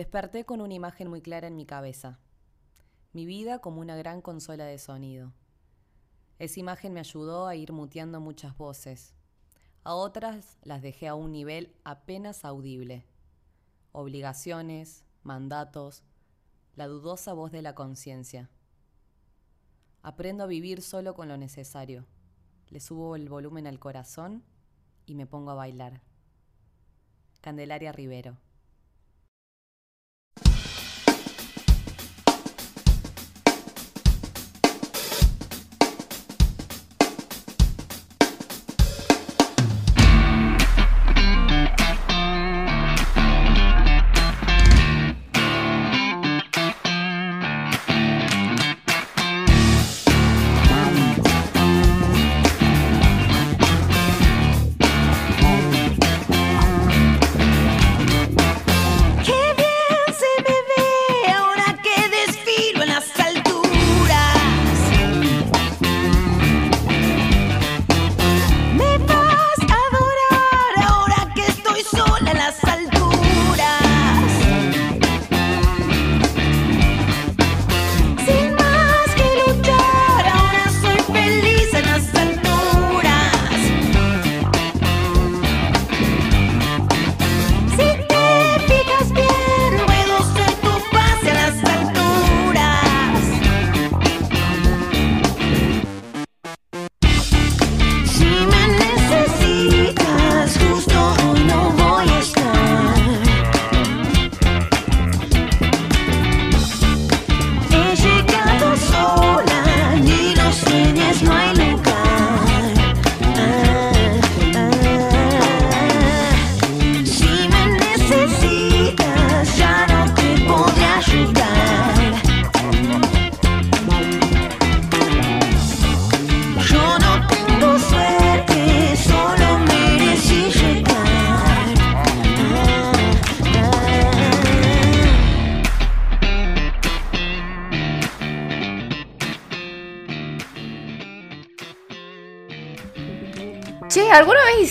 Desperté con una imagen muy clara en mi cabeza. Mi vida como una gran consola de sonido. Esa imagen me ayudó a ir muteando muchas voces. A otras las dejé a un nivel apenas audible. Obligaciones, mandatos, la dudosa voz de la conciencia. Aprendo a vivir solo con lo necesario. Le subo el volumen al corazón y me pongo a bailar. Candelaria Rivero.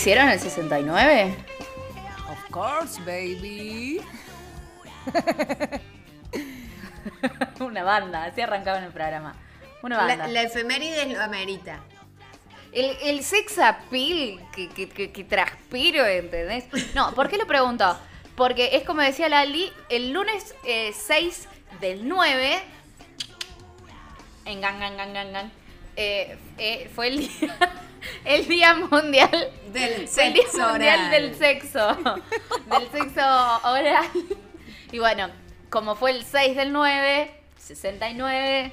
¿Alguna vez hicieron el 69? Of course, baby. Una banda, así arrancaba en el programa. Una banda. La, efeméride lo amerita. El, el sex appeal que, que, transpiro, ¿entendés? No, ¿por qué lo pregunto? Porque es como decía Lali, el lunes 6 eh, del 9, en Gang Gang Gang Gang Gang, eh, eh, fue el día el Día Mundial del Sexo. Mundial del Sexo. del sexo oral. Y bueno, como fue el 6 del 9, 69,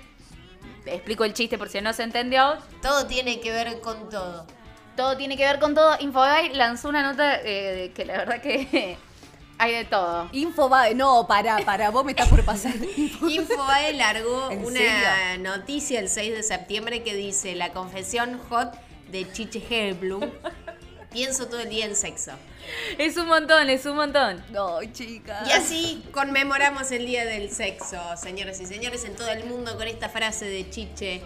explico el chiste por si no se entendió. Todo tiene que ver con todo. Todo tiene que ver con todo. Infobae lanzó una nota eh, que la verdad que hay de todo. Infobae, no, para, para, vos me estás por pasar. Infobae largó una noticia el 6 de septiembre que dice la confesión hot de Chiche Herblum, pienso todo el día en sexo. Es un montón, es un montón. No, chicas. Y así conmemoramos el Día del Sexo, señoras y señores, en todo el mundo con esta frase de Chiche,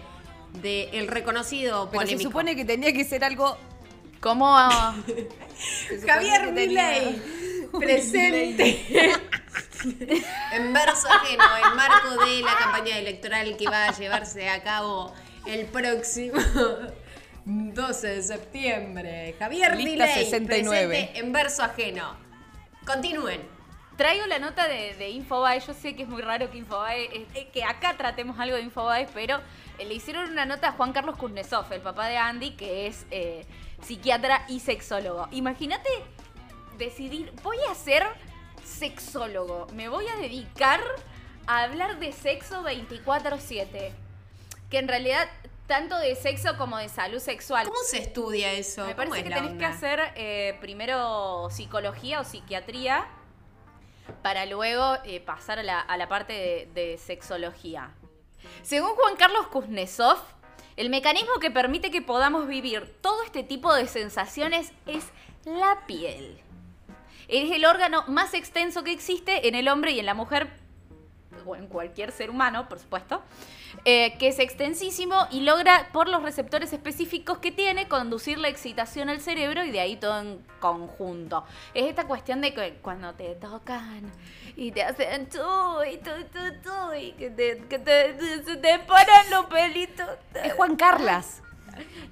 de el reconocido Pero se supone que tenía que ser algo como Javier Milei presente en verso ajeno, en marco de la campaña electoral que va a llevarse a cabo el próximo 12 de septiembre. Javier Lista 69. en verso ajeno. Continúen. Traigo la nota de, de, Infobae. Yo sé que es muy raro que Infobae, que acá tratemos algo de Infobae, pero eh, le hicieron una nota a Juan Carlos Kuznetsov, el papá de Andy, que es eh, psiquiatra y sexólogo. Imagínate decidir, voy a ser sexólogo, me voy a dedicar a hablar de sexo 24/7. Que en realidad tanto de sexo como de salud sexual. ¿Cómo se estudia eso? Me parece que tenés que hacer eh, primero psicología o psiquiatría para luego eh, pasar a la, parte de, sexología. Según Juan Carlos Kuznetsov, el mecanismo que permite que podamos vivir todo este tipo de sensaciones es la piel. Es el órgano más extenso que existe en el hombre y en la mujer o en cualquier ser humano, por supuesto, eh, que es extensísimo y logra, por los receptores específicos que tiene, conducir la excitación al cerebro y de ahí todo en conjunto. Es esta cuestión de que cuando te tocan y te hacen tú y tú, tú, tú, y que te, que te, se te paran los pelitos. Es Juan Carlas.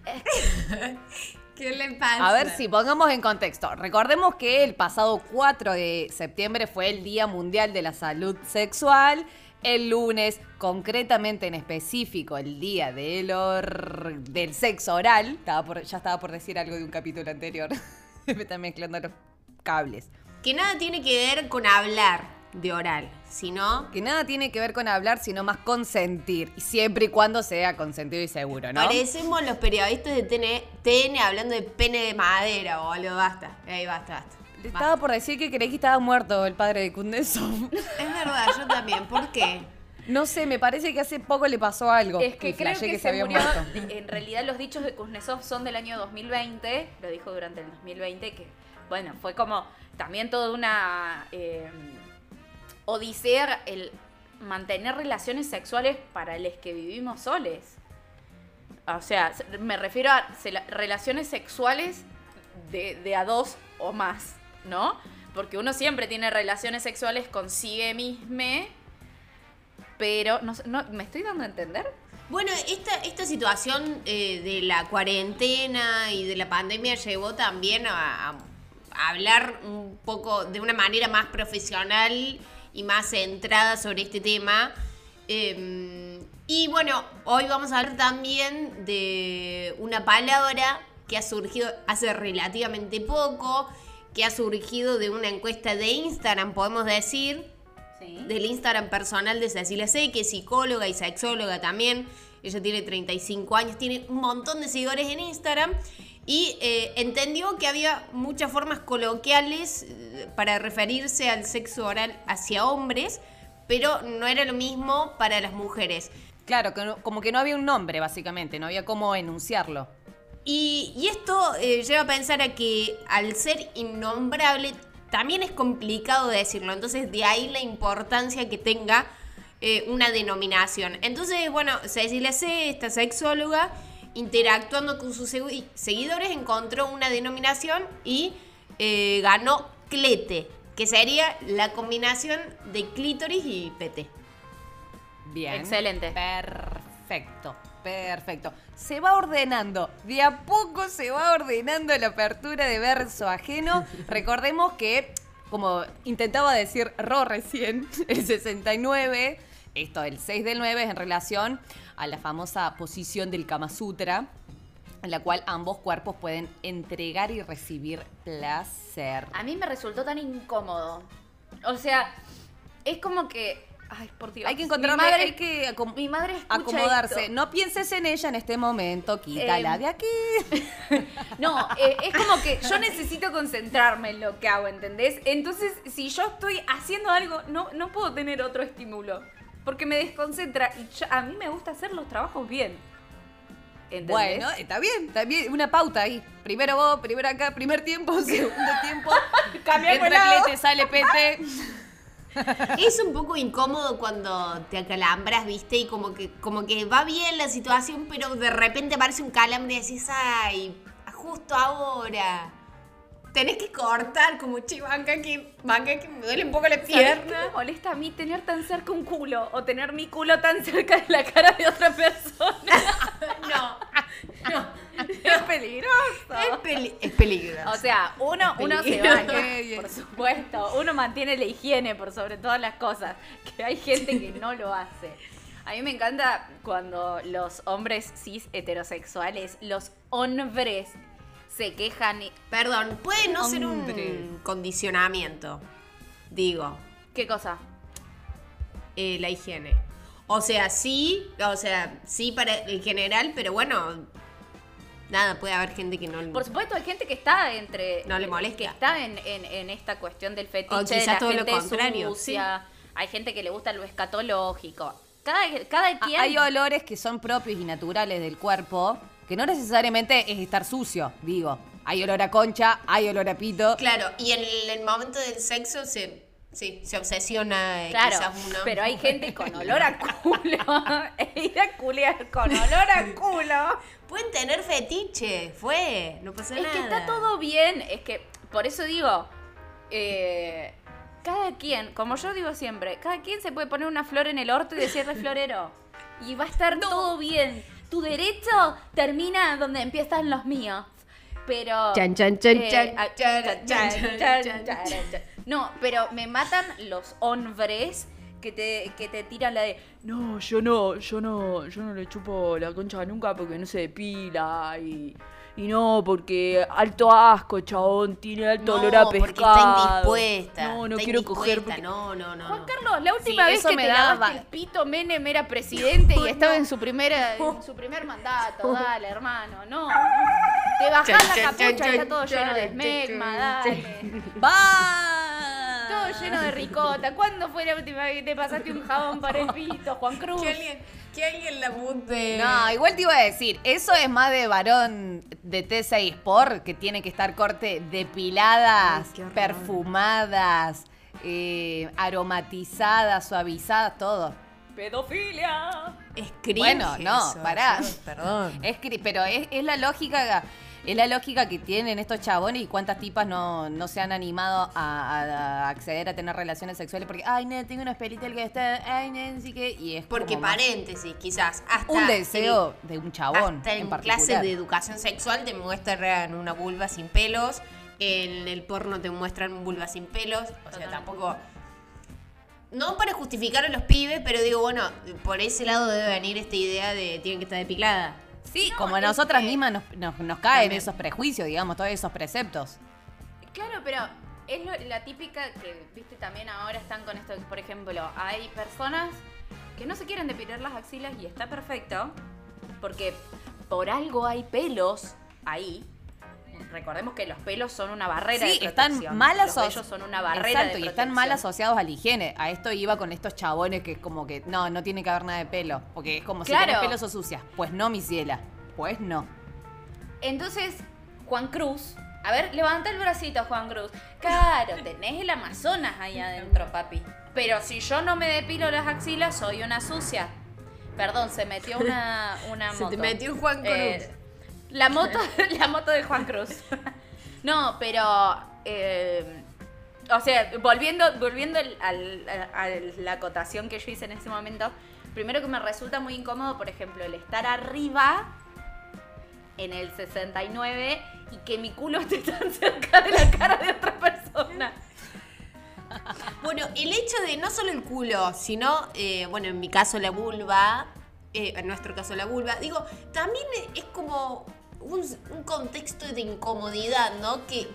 ¿Qué le pasa? A ver si pongamos en contexto. Recordemos que el pasado 4 de septiembre fue el Día Mundial de la Salud Sexual. El lunes, concretamente en específico, el día del, or- del sexo oral. Estaba por- ya estaba por decir algo de un capítulo anterior. Me están mezclando los cables. Que nada tiene que ver con hablar de oral, sino Que nada tiene que ver con hablar, sino más consentir. Y siempre y cuando sea consentido y seguro, ¿no? parecemos los periodistas de TN, TN hablando de pene de madera, boludo. Basta. Ahí basta, basta. Le Estaba por decir que creí que estaba muerto el padre de Kundesov. Es verdad, yo también. ¿Por qué? No sé, me parece que hace poco le pasó algo. Es que y creo que, se, murió. muerto. En realidad, los dichos de Kuznetsov son del año 2020. Lo dijo durante el 2020. Que, bueno, fue como también toda una eh, odisea el mantener relaciones sexuales para los que vivimos soles. O sea, se- me refiero a relaciones sexuales de, a dos o más, ¿no? Porque uno siempre tiene relaciones sexuales consigue mismo, pero no, ¿me estoy dando a entender? Bueno, esta, esta situación eh, de la cuarentena y de la pandemia llevó también a hablar un poco de una manera más profesional y más centrada sobre este tema. Eh, y bueno, hoy vamos a hablar también de una palabra que ha surgido hace relativamente poco, que ha surgido de una encuesta de Instagram, podemos decir, Sí. del Instagram personal de Cecilia C, que es psicóloga y sexóloga también. Ella tiene 35 años, tiene un montón de seguidores en Instagram y eh, entendió que había muchas formas coloquiales eh, para referirse al sexo oral hacia hombres, pero no era lo mismo para las mujeres. Claro, como que no había un nombre, básicamente, no había cómo enunciarlo. Y, y esto eh, lleva a pensar a que al ser innombrable también es complicado decirlo. Entonces de ahí la importancia que tenga eh, una denominación. Entonces, bueno, Cecilia C., esta sexóloga, interactuando con sus segui- seguidores, encontró una denominación y eh, ganó clete, que sería la combinación de clítoris y pete. Bien. Excelente. Perfecto, perfecto. Se va ordenando, de a poco se va ordenando la apertura de verso ajeno. Recordemos que, como intentaba decir Ro recién, el 69, esto el 6 del 9 es en relación a la famosa posición del Kama Sutra, en la cual ambos cuerpos pueden entregar y recibir placer. A mí me resultó tan incómodo. O sea, es como que. Ay, por Dios. Hay que encontrar, Mi madre, hay que acom- mi madre acomodarse. esto. No pienses en ella en este momento, quítala Em, de aquí. No, eh, es como que yo necesito concentrarme en lo que hago, ¿entendés? Entonces, si yo estoy haciendo algo, no, no puedo tener otro estímulo. Porque me desconcentra y yo- a mí me gusta hacer los trabajos bien. ¿Entendés? Bueno, está bien, está bien, una pauta ahí. Primero vos, primero acá, primer tiempo, segundo tiempo. Lado. Clete, sale pete. Es un poco incómodo cuando te acalambras, ¿viste? Y como que, como que va bien la situación, pero de repente aparece un calambre y decís, ay, justo ahora. Tenés que cortar como che, banca que, banca que me duele un poco la ¿Sabés qué me pierna. molesta a mí tener tan cerca un culo o tener mi culo tan cerca de la cara de otra persona? No, no. es peligroso. Es, peli- es peligroso. O sea, uno, uno se baña, por supuesto. Uno mantiene la higiene por sobre todas las cosas. Que hay gente que no lo hace. A mí me encanta cuando los hombres cis heterosexuales, los hombres, se quejan y. Perdón, puede no ser un condicionamiento. Digo, ¿Qué cosa? eh, la higiene. O sea, sí, o sea, sí para el general, pero bueno, nada, puede haber gente que no Por supuesto, hay gente que está entre. No le molesta. Que está en, en- en esta cuestión del fetiche. O de quizás la todo lo gente contrario, sucia. Hay gente que le gusta lo escatológico. Cada, cada Ah, quien. Hay olores que son propios y naturales del cuerpo, que no necesariamente es estar sucio, digo. Hay olor a concha, hay olor a pito. Claro, y en el, el momento del sexo se, Sí, se obsesiona eh, Claro, quizás uno. pero hay gente con olor a culo. Ir a con olor a culo. Pueden tener fetiche, fue, no pasa Es nada. que está todo bien. Es que, por eso digo, eh, cada quien, como yo digo siempre, cada quien se puede poner una flor en el orto y decirle florero. Y va a estar todo bien. Tu derecho termina donde empiezan los míos. Pero. Chan, chan, chan, eh, chan, chan, chan, chan, chan, chan, chan, chan. chan. No, pero me matan los hombres que te, que te tiran la de. No, yo no, yo no, yo no le chupo la concha nunca porque no se depila y. Y no, porque alto asco, chabón, tiene alto No, olor a porque pescado. está indispuesta. No, no está quiero coger porque- No, no, no. Juan. Carlos, la última Sí, vez que me te daba- lavaste el pito, Menem era presidente y estaba en su primera, en su primer mandato. Dale, hermano, no. Te bajás la capucha, está todo lleno de esmegma, dale. ¡Va! Todo lleno de ricota. ¿Cuándo fue la última vez que te pasaste un jabón para el pito, Juan Cruz? Que alguien, que alguien la apunte. No, igual te iba a decir, eso es más de varón de T6 Sport, que tiene que estar corte depiladas, Ay, perfumadas, eh, aromatizadas, suavizadas, todo. Pedofilia. Es cringe Bueno, no, eso, pará. Perdón. Es pero es, es la lógica es la lógica que tienen estos chabones y cuántas tipas no, no se han animado a, acceder a tener relaciones sexuales porque ay no tengo unos pelitos que está ay no así que y es Porque paréntesis, quizás hasta un deseo de un chabón hasta en, en clases de educación sexual te muestran una vulva sin pelos, en el porno te muestran vulva sin pelos, o sea, tampoco no para justificar a los pibes, pero digo, bueno, por ese lado debe venir esta idea de tienen que estar depilada. Sí, No, como a nosotras que- mismas nos, nos, nos caen También. esos prejuicios, digamos, todos esos preceptos. Claro, pero es lo- la típica que, viste, también ahora están con esto. Por ejemplo, hay personas que no se quieren depilar las axilas y está perfecto, porque por algo hay pelos ahí. Recordemos que los pelos son una barrera Sí, de están mal Los asociados. vellos son una barrera Exacto, de y están mal asociados a la higiene. A esto iba con estos chabones que es como que, no, no tiene que haber nada de pelo. Porque es como si tenés pelo sos sucia. Pues no, mi ciela. Pues no. Entonces, Juan Cruz. A ver, levanta el bracito, Juan Cruz. Claro, tenés el Amazonas ahí adentro, papi. Pero si yo no me depilo las axilas, soy una sucia. Perdón, se metió una, una Se te metió Juan Cruz. Eh, la moto, la moto de Juan Cruz. No, pero. eh, o sea, volviendo, volviendo al- a la acotación que yo hice en ese momento, primero que me resulta muy incómodo, por ejemplo, el estar arriba en el 69 y que mi culo esté tan cerca de la cara de otra persona. Bueno, el hecho de no solo el culo, sino, eh, bueno, en mi caso la vulva, eh, en nuestro caso la vulva, digo, también es como un, contexto de incomodidad, ¿no? Que,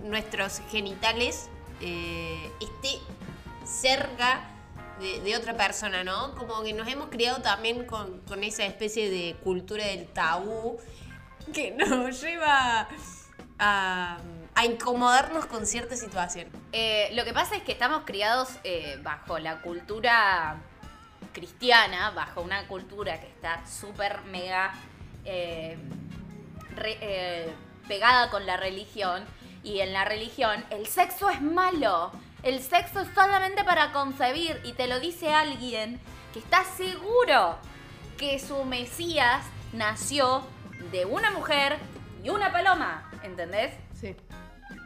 nuestros genitales eh, esté cerca de, otra persona, ¿no? Como que nos hemos criado también con, con esa especie de cultura del tabú que nos lleva a, a incomodarnos con cierta situación. Eh, lo que pasa es que estamos criados eh, bajo la cultura cristiana, bajo una cultura que está súper mega eh, re- eh, pegada con la religión. Y en la religión el sexo es malo. El sexo es solamente para concebir. Y te lo dice alguien que está seguro que su Mesías nació de una mujer y una paloma. ¿Entendés? Sí.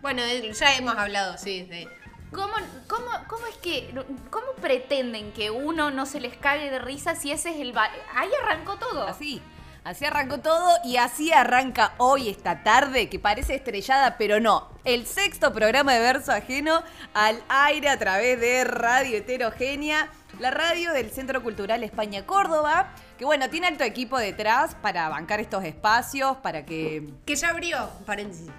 Bueno, ya hemos hablado, sí, de... ¿Cómo, cómo, ¿Cómo es que, cómo pretenden que uno no se les cague de risa si ese es el... Ahí arrancó todo. Así. Así arrancó todo y así arranca hoy, esta tarde, que parece estrellada, pero no. El sexto programa de verso ajeno al aire a través de Radio Heterogénea, la radio del Centro Cultural España Córdoba, que bueno, tiene alto equipo detrás para bancar estos espacios, para que Que ya abrió, paréntesis.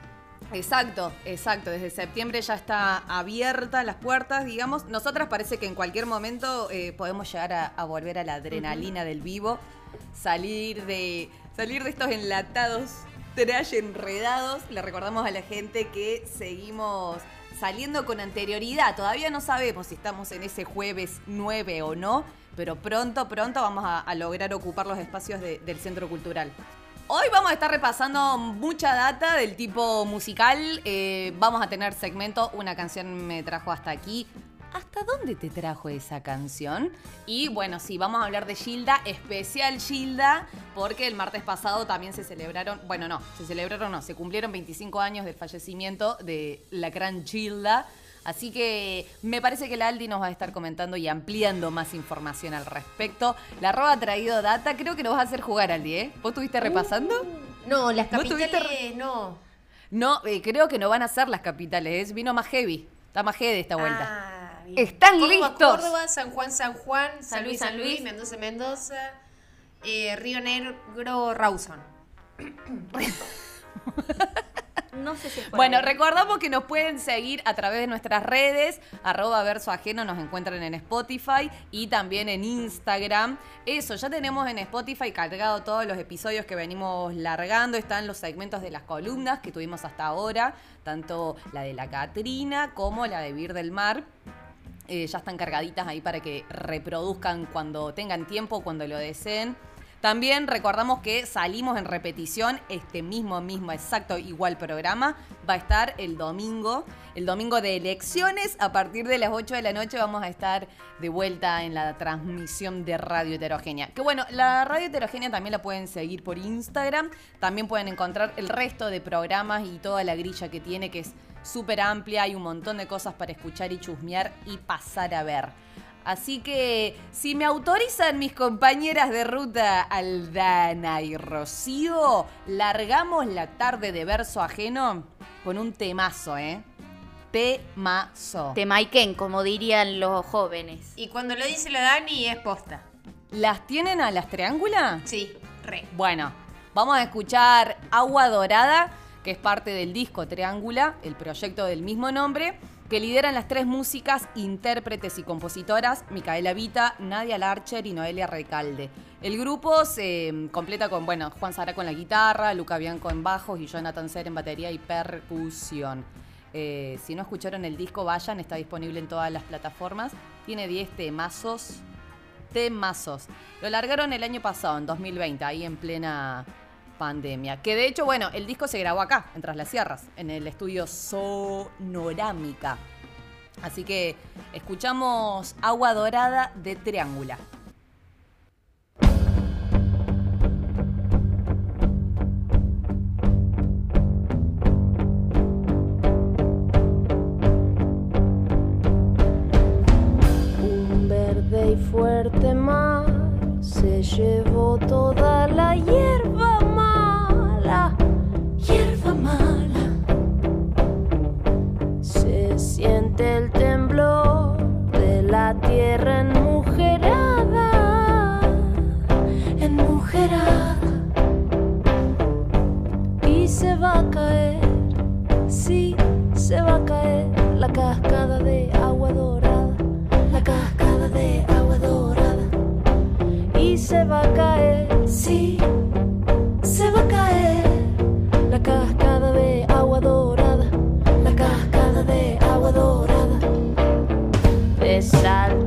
Exacto, exacto. Desde septiembre ya está abierta las puertas, digamos. Nosotras parece que en cualquier momento eh, podemos llegar a, a volver a la adrenalina del vivo, salir de, salir de estos enlatados, trash enredados. Le recordamos a la gente que seguimos saliendo con anterioridad. Todavía no sabemos si estamos en ese jueves 9 o no, pero pronto, pronto vamos a, lograr ocupar los espacios de- del Centro Cultural. Hoy vamos a estar repasando mucha data del tipo musical. eh, vamos a tener segmento Una canción me trajo hasta aquí. ¿Hasta dónde te trajo esa canción? Y bueno, sí, vamos a hablar de Gilda, especial Gilda, porque el martes pasado también se celebraron, bueno, no, se celebraron, no, se cumplieron 25 años del fallecimiento de la gran Gilda. Así que me parece que la Aldi nos va a estar comentando y ampliando más información al respecto. La roba ha traído data, creo que nos va a hacer jugar, Aldi, ¿eh? ¿Vos estuviste repasando? No, las ¿Vos tuviste capitales no. No, eh, creo que no van a ser las capitales, ¿eh? vino más heavy. Está más heavy esta vuelta. Ah, bien. ¿Están Córdoba, listos? Córdoba, San Juan, San Juan, San, Luis, San Luis, Luis. Mendoza, Mendoza, eh, Río Negro, Rawson. No sé si Bueno, recordamos que nos pueden seguir a través de nuestras redes, arroba verso ajeno, nos encuentran en Spotify y también en Instagram. Eso, ya tenemos en Spotify cargado todos los episodios que venimos largando, están los segmentos de las columnas que tuvimos hasta ahora, tanto la de la Catrina como la de Vir del Mar. Eh, ya están cargaditas ahí para que reproduzcan cuando tengan tiempo, cuando lo deseen. También recordamos que salimos en repetición, este mismo, mismo, exacto, igual programa. Va a estar el domingo, el domingo de elecciones. A partir de las 8 de la noche vamos a estar de vuelta en la transmisión de Radio Heterogénea. Que bueno, la Radio Heterogénea también la pueden seguir por Instagram. También pueden encontrar el resto de programas y toda la grilla que tiene, que es súper amplia. Hay un montón de cosas para escuchar y chusmear y pasar a ver. Así que si me autorizan mis compañeras de ruta Aldana y Rocío, largamos la tarde de verso ajeno con un temazo, ¿eh? Temazo. Temaiken, como dirían los jóvenes. Y cuando lo dice la Dani es posta. ¿Las tienen a las triángulas? Sí, re. Bueno, vamos a escuchar Agua Dorada, que es parte del disco Triángula, el proyecto del mismo nombre, que lideran las tres músicas, intérpretes y compositoras, Micaela Vita, Nadia Larcher y Noelia Recalde. El grupo se mm, completa con, bueno, Juan Sara con la guitarra, Luca Bianco en bajos y Jonathan Ser en batería y percusión. Eh, si no escucharon el disco, vayan, está disponible en todas las plataformas. Tiene 10 temazos temazos. Lo largaron el año pasado, en 2020, ahí en plena pandemia. Que de hecho, bueno, el disco se grabó acá, en Tras las Sierras, en el estudio Sonorámica. Así que escuchamos Agua Dorada de Triángula. Un verde y fuerte mar se llevó toda la hierba siente el temblor de la tierra enmujerada, enmujerada. Y se va a caer, sí, se va a caer la cascada de agua dorada, la cascada de agua dorada. Y se va a caer, sí, se va a caer De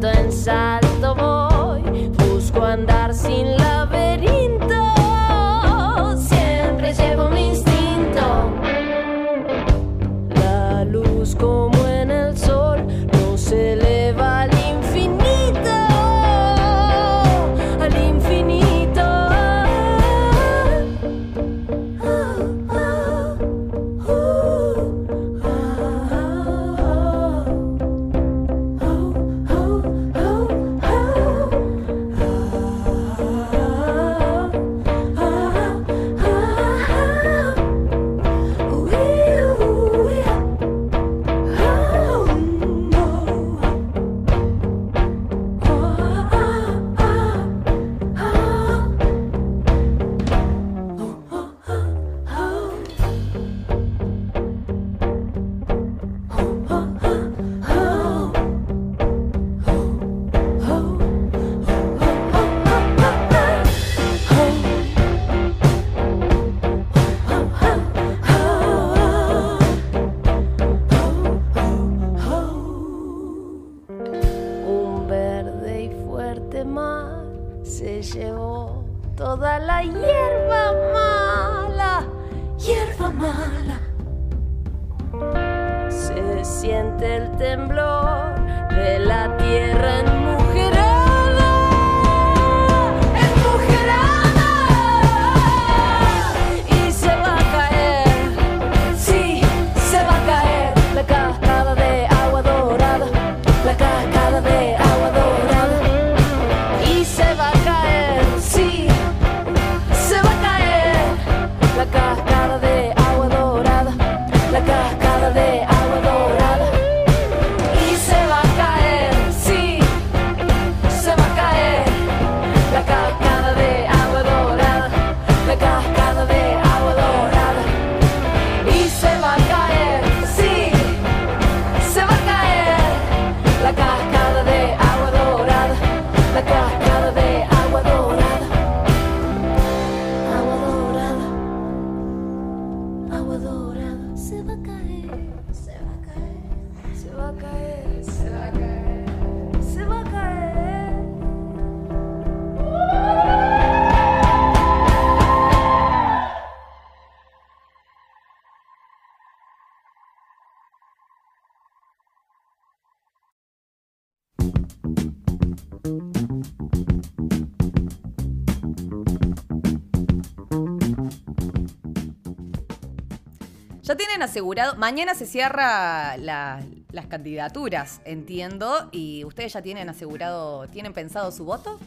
Ya tienen asegurado, mañana se cierra la- las candidaturas, entiendo, y ustedes ya tienen asegurado, ¿tienen pensado su voto?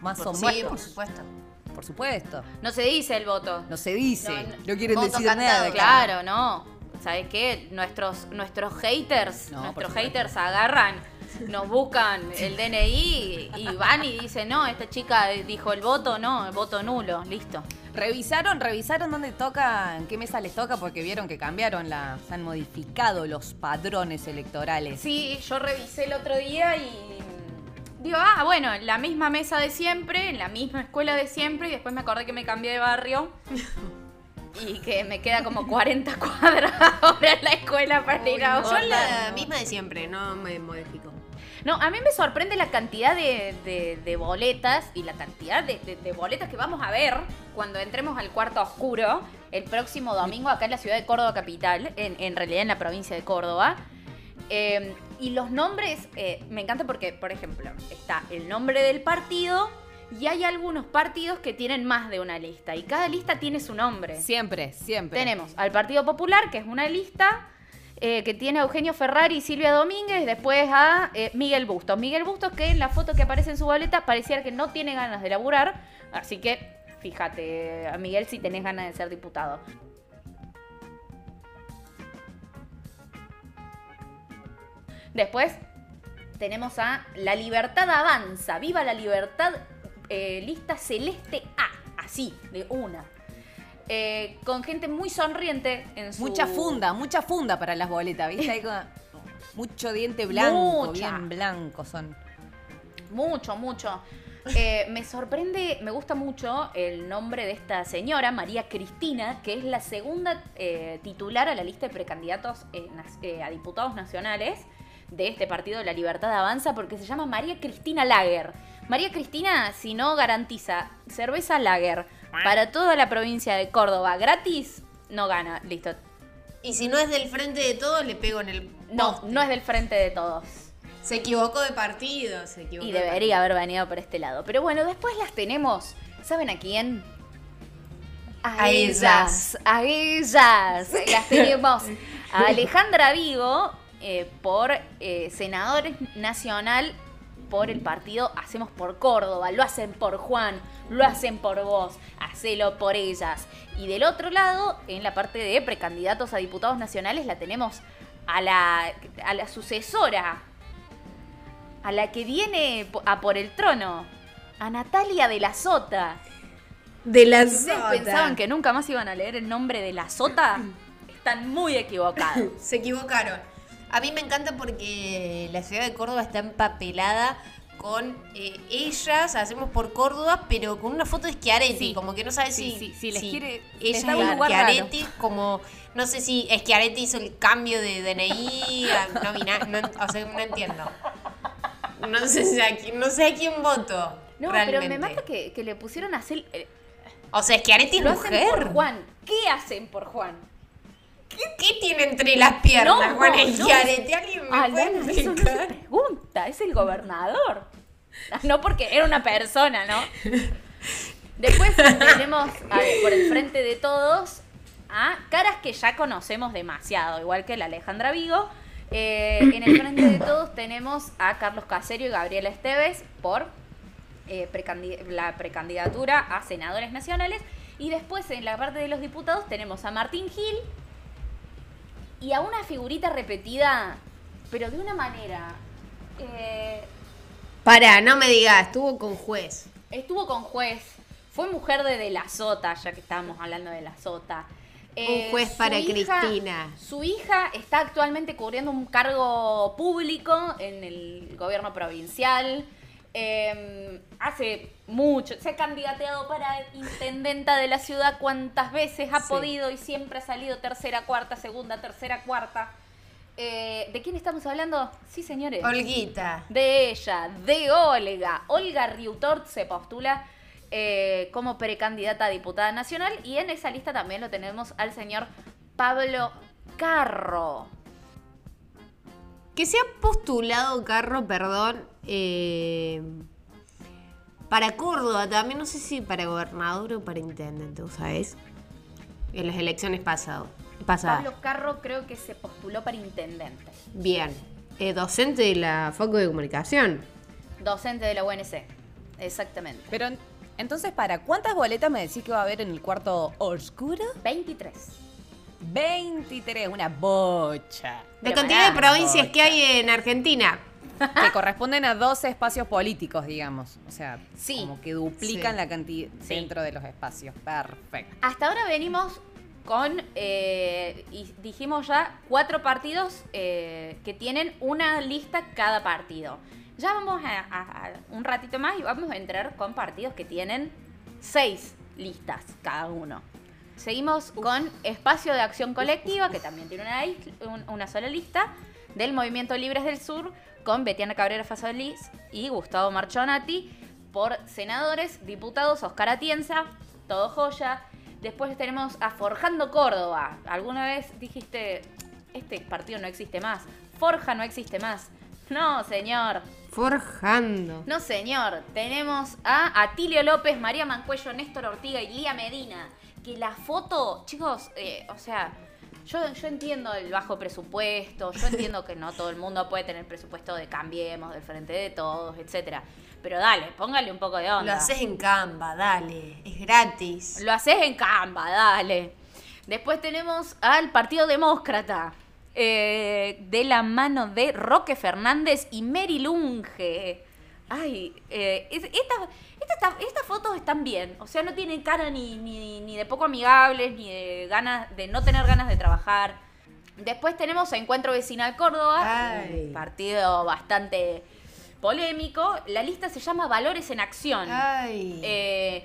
Más o Sí, menos. por supuesto. Por supuesto. No se dice el voto. No se dice, No, no, no- quieren voto decir cantado, nada. Claro, no. ¿Sabes qué? Nuestros, nuestros haters, No, nuestros haters agarran, nos buscan el DNI y van y dicen, no, esta chica dijo el voto, no, el voto nulo, listo. ¿Revisaron, revisaron dónde toca, en qué mesa les toca? Porque vieron que cambiaron la, se han modificado los padrones electorales. Sí, yo revisé el otro día y digo, ah, bueno, en la misma mesa de siempre, en la misma escuela de siempre, y después me acordé que me cambié de barrio. Y que me queda como 40 cuadras ahora en la escuela para ir a Yo votar. la misma de siempre, no me modifico. No, a mí me sorprende la cantidad de, de- de boletas y la cantidad de, boletas que vamos a ver cuando entremos al cuarto oscuro el próximo domingo acá en la ciudad de Córdoba capital, en, en realidad en la provincia de Córdoba. Eh, y los nombres, eh, me encanta porque, por ejemplo, está el nombre del partido y hay algunos partidos que tienen más de una lista y cada lista tiene su nombre. Siempre, siempre. Tenemos al Partido Popular, que es una lista eh, que tiene a Eugenio Ferrari y Silvia Domínguez, después a eh, Miguel Bustos. Miguel Bustos, que en la foto que aparece en su boleta pareciera que no tiene ganas de laburar, así que fíjate, a Miguel, si tenés ganas de ser diputado. Después tenemos a La Libertad Avanza, Viva la Libertad, eh, lista celeste A, así, de una. Eh, con gente muy sonriente en su... Mucha funda, mucha funda para las boletas, ¿viste? Hay como mucho diente blanco, Mucha. bien blanco son. Mucho, mucho. Eh, me sorprende, me gusta mucho el nombre de esta señora, María Cristina, que es la segunda eh, titular a la lista de precandidatos eh, a diputados nacionales de este partido de la Libertad Avanza, porque se llama María Cristina Lager. María Cristina, si no garantiza cerveza Lager para toda la provincia de Córdoba gratis, no gana. Listo. Y si no es del frente de todos, le pego en el No, poste. no es del frente de todos. Se equivocó de partido, se equivocó. Y de debería haber venido por este lado. Pero bueno, después las tenemos. ¿Saben a quién? A ellas. A ellas. Las tenemos a Alejandra Vigo eh, por eh, senadores nacional por el partido Hacemos por Córdoba. Lo hacen por Juan, lo hacen por vos. Hacelo por ellas. Y del otro lado, en la parte de precandidatos a diputados nacionales, la tenemos a la, a la sucesora a la que viene a por el trono, a Natalia de la Sota. De la ustedes pensaban que nunca más iban a leer el nombre de la Sota, están muy equivocados. Se equivocaron. A mí me encanta porque la ciudad de Córdoba está empapelada con eh, ellas, hacemos por Córdoba, pero con una foto de Schiaretti, Sí. como que no sabe Sí, si, sí, sí, les si quiere- ella les da y un lugar Schiaretti, como no sé si Schiaretti hizo el cambio de DNI, no vi na- no, o sea, no entiendo. No sé si a quién, no sé a quién voto. No, realmente. pero me mata que, que le pusieron a hacer... eh, O sea, Schiaretti es lo hacen mujer. por Juan. ¿Qué hacen por Juan? ¿Qué tiene entre las piernas, No, Juan no. Schiaretti? ¿Alguien me Aldana, puede eso no se pregunta, es el gobernador. No porque era una persona, ¿no? Después tenemos a por el frente de todos a caras que ya conocemos demasiado, igual que la Alejandra Vigo. Eh, en el frente de todos tenemos a Carlos Caserio y Gabriela Esteves por eh, la precandidatura a senadores nacionales. Y después en la parte de los diputados tenemos a Martín Gil y a una figurita repetida, pero de una manera. eh, Pará, no me digas, estuvo con juez. estuvo con juez, fue mujer de De la Sota, ya que estábamos hablando de La Sota. Eh, Un juez su para hija- Cristina. Su hija está actualmente cubriendo un cargo público en el gobierno provincial. Eh, hace mucho, se ha candidateado para intendenta de la ciudad cuantas veces ha Sí. podido y siempre ha salido tercera, cuarta, segunda, tercera, cuarta. Eh, ¿De quién estamos hablando? Sí, señores. Olguita. De ella, de Olga. Olga Riutort se postula eh, como precandidata a diputada nacional y en esa lista también lo tenemos al señor Pablo Carro. Que se ha postulado, Carro, perdón, eh, para Córdoba también, no sé si para gobernador o para intendente, ¿vos sabés? En las elecciones pasado, pasadas. Pablo Carro creo que se postuló para intendente. Bien. Eh, docente de la Facu de Comunicación. Docente de la UNC. Exactamente. Pero entonces, ¿para cuántas boletas me decís que va a haber en el cuarto oscuro? 23. 23, una bocha. La cantidad de provincias que hay en Argentina. Que corresponden a dos espacios políticos, digamos. O sea, Sí. como que duplican Sí. la cantidad Sí. dentro de los espacios. Perfecto. Hasta ahora venimos con, eh, y dijimos ya, cuatro partidos eh, que tienen una lista cada partido. Ya vamos a, a- a un ratito más y vamos a entrar con partidos que tienen seis listas cada uno. Seguimos con Espacio de Acción Colectiva, que también tiene una, un- una sola lista, del Movimiento Libres del Sur, con Betiana Cabrera Fasolís y Gustavo Marchonati, por senadores, diputados, Oscar Atienza, todo joya. Después tenemos a Forjando Córdoba. ¿Alguna vez dijiste, este partido no existe más? Forja no existe más. No, señor. Forjando. No, señor. Tenemos a Atilio López, María Mancuello, Néstor Ortiga y Lía Medina. Que la foto, chicos, eh, o sea, yo, yo entiendo el bajo presupuesto, yo entiendo que no todo el mundo puede tener presupuesto de Cambiemos, del Frente de Todos, etcétera. Pero dale, póngale un poco de onda. Lo haces en Canva, dale. Es gratis. Lo haces en Canva, dale. Después tenemos al Partido Demócrata. eh, de la mano de Roque Fernández y Mary Lunge. Ay, eh, es- esta- esta está- estas fotos están bien. O sea, no tienen cara ni, ni, ni de poco amigables, ni de ganas, de no tener ganas de trabajar. Después tenemos a Encuentro Vecinal Córdoba, Ay. un partido bastante polémico. La lista se llama Valores en Acción. Ay. Eh,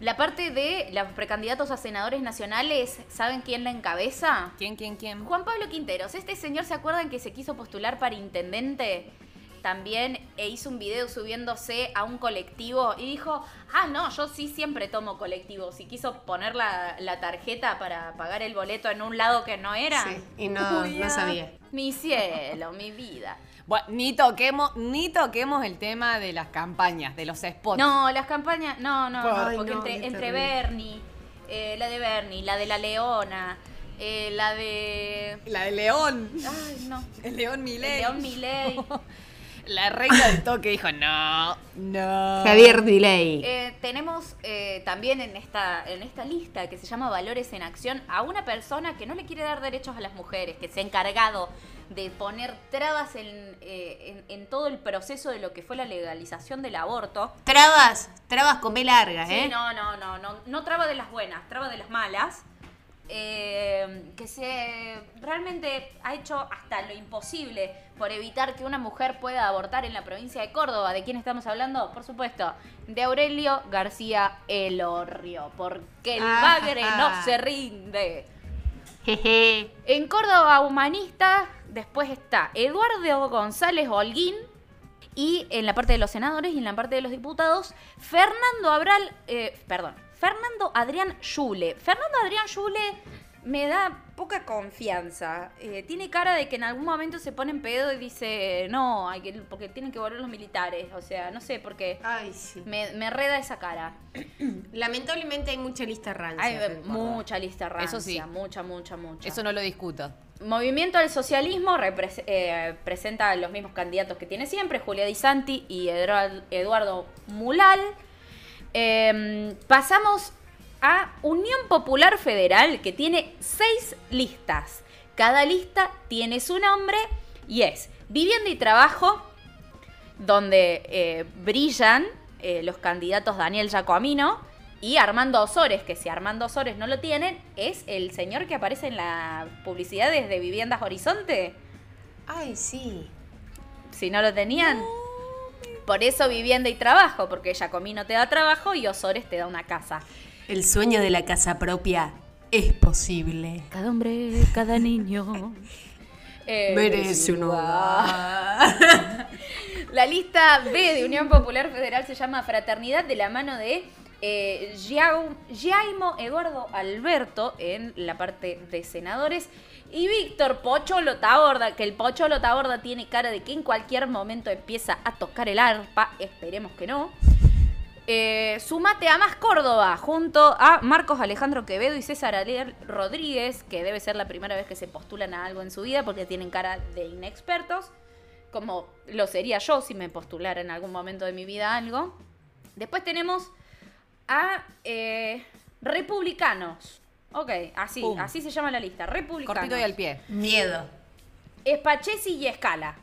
la parte de los precandidatos a senadores nacionales, ¿saben quién la encabeza? ¿Quién, quién, quién? Juan Pablo Quinteros. Este señor, ¿se acuerdan que se quiso postular para intendente? También e hizo un video subiéndose a un colectivo y dijo, ah, no, yo sí siempre tomo colectivos. Y quiso poner la, la tarjeta para pagar el boleto en un lado que no era. Sí, y no, no sabía. Mi cielo, mi vida. Bueno, ni toquemos, ni toquemos el tema de las campañas, de los spots. No, las campañas, no, no, no, porque no, entre, entre. Bernie, eh, la de Bernie, la de la Leona, eh, la de... La de León. Ay, no. El León El Milei. León Milei. La reina del toque dijo, no, no. Javier Delay. Eh, tenemos eh, también en esta, en esta lista que se llama Valores en Acción a una persona que no le quiere dar derechos a las mujeres, que se ha encargado de poner trabas en, eh, en- en todo el proceso de lo que fue la legalización del aborto. Trabas, trabas con B larga, Sí, ¿eh? no, no, no, no, no traba de las buenas, traba de las malas. Eh, que se realmente ha hecho hasta lo imposible por evitar que una mujer pueda abortar en la provincia de Córdoba. ¿De quién estamos hablando? Por supuesto, de Aurelio García Elorrio, porque el bagre ah. no se rinde. Jeje. En Córdoba Humanista, después está Eduardo González Holguín. Y en la parte de los senadores y en la parte de los diputados, Fernando Abral, eh, perdón, Fernando Adrián Yule. Fernando Adrián Yule me da poca confianza. Eh, tiene cara de que en algún momento se pone en pedo y dice, no, hay que, porque tienen que volver los militares. O sea, no sé, porque Ay, sí. me, me reda esa cara. Lamentablemente hay mucha lista rancia. Hay Córdoba. mucha lista rancia, Eso sí. mucha, mucha, mucha. Eso no lo discuto. Movimiento al Socialismo eh, presenta a los mismos candidatos que tiene siempre, Julia Di Santi y Eduard- Eduardo Mulal. Eh, pasamos a Unión Popular Federal, que tiene seis listas. Cada lista tiene su nombre y es Vivienda y Trabajo, donde eh, brillan eh, los candidatos Daniel Giacomino y Armando Osores, que si Armando Osores no lo tienen, es el señor que aparece en las publicidades de Viviendas Horizonte. Ay, sí. Si no lo tenían. Por eso vivienda y trabajo, porque Giacomino te da trabajo y Osores te da una casa. El sueño de la casa propia es posible. Cada hombre, cada niño. eh, Merece un La lista B de Unión Popular Federal se llama Fraternidad de la mano de eh, Giaimo Eduardo Alberto en la parte de senadores. Y Víctor Pocholo Taborda, que el Pocholo Taborda tiene cara de que en cualquier momento empieza a tocar el arpa, esperemos que no. Eh, sumate a Más Córdoba junto a Marcos Alejandro Quevedo y César Ariel Rodríguez, que debe ser la primera vez que se postulan a algo en su vida porque tienen cara de inexpertos, como lo sería yo si me postulara en algún momento de mi vida a algo. Después tenemos a eh, Republicanos. Ok, así, Pum. así se llama la lista. Republicanos. Cortito y al pie. Miedo. Spachesi y Escala.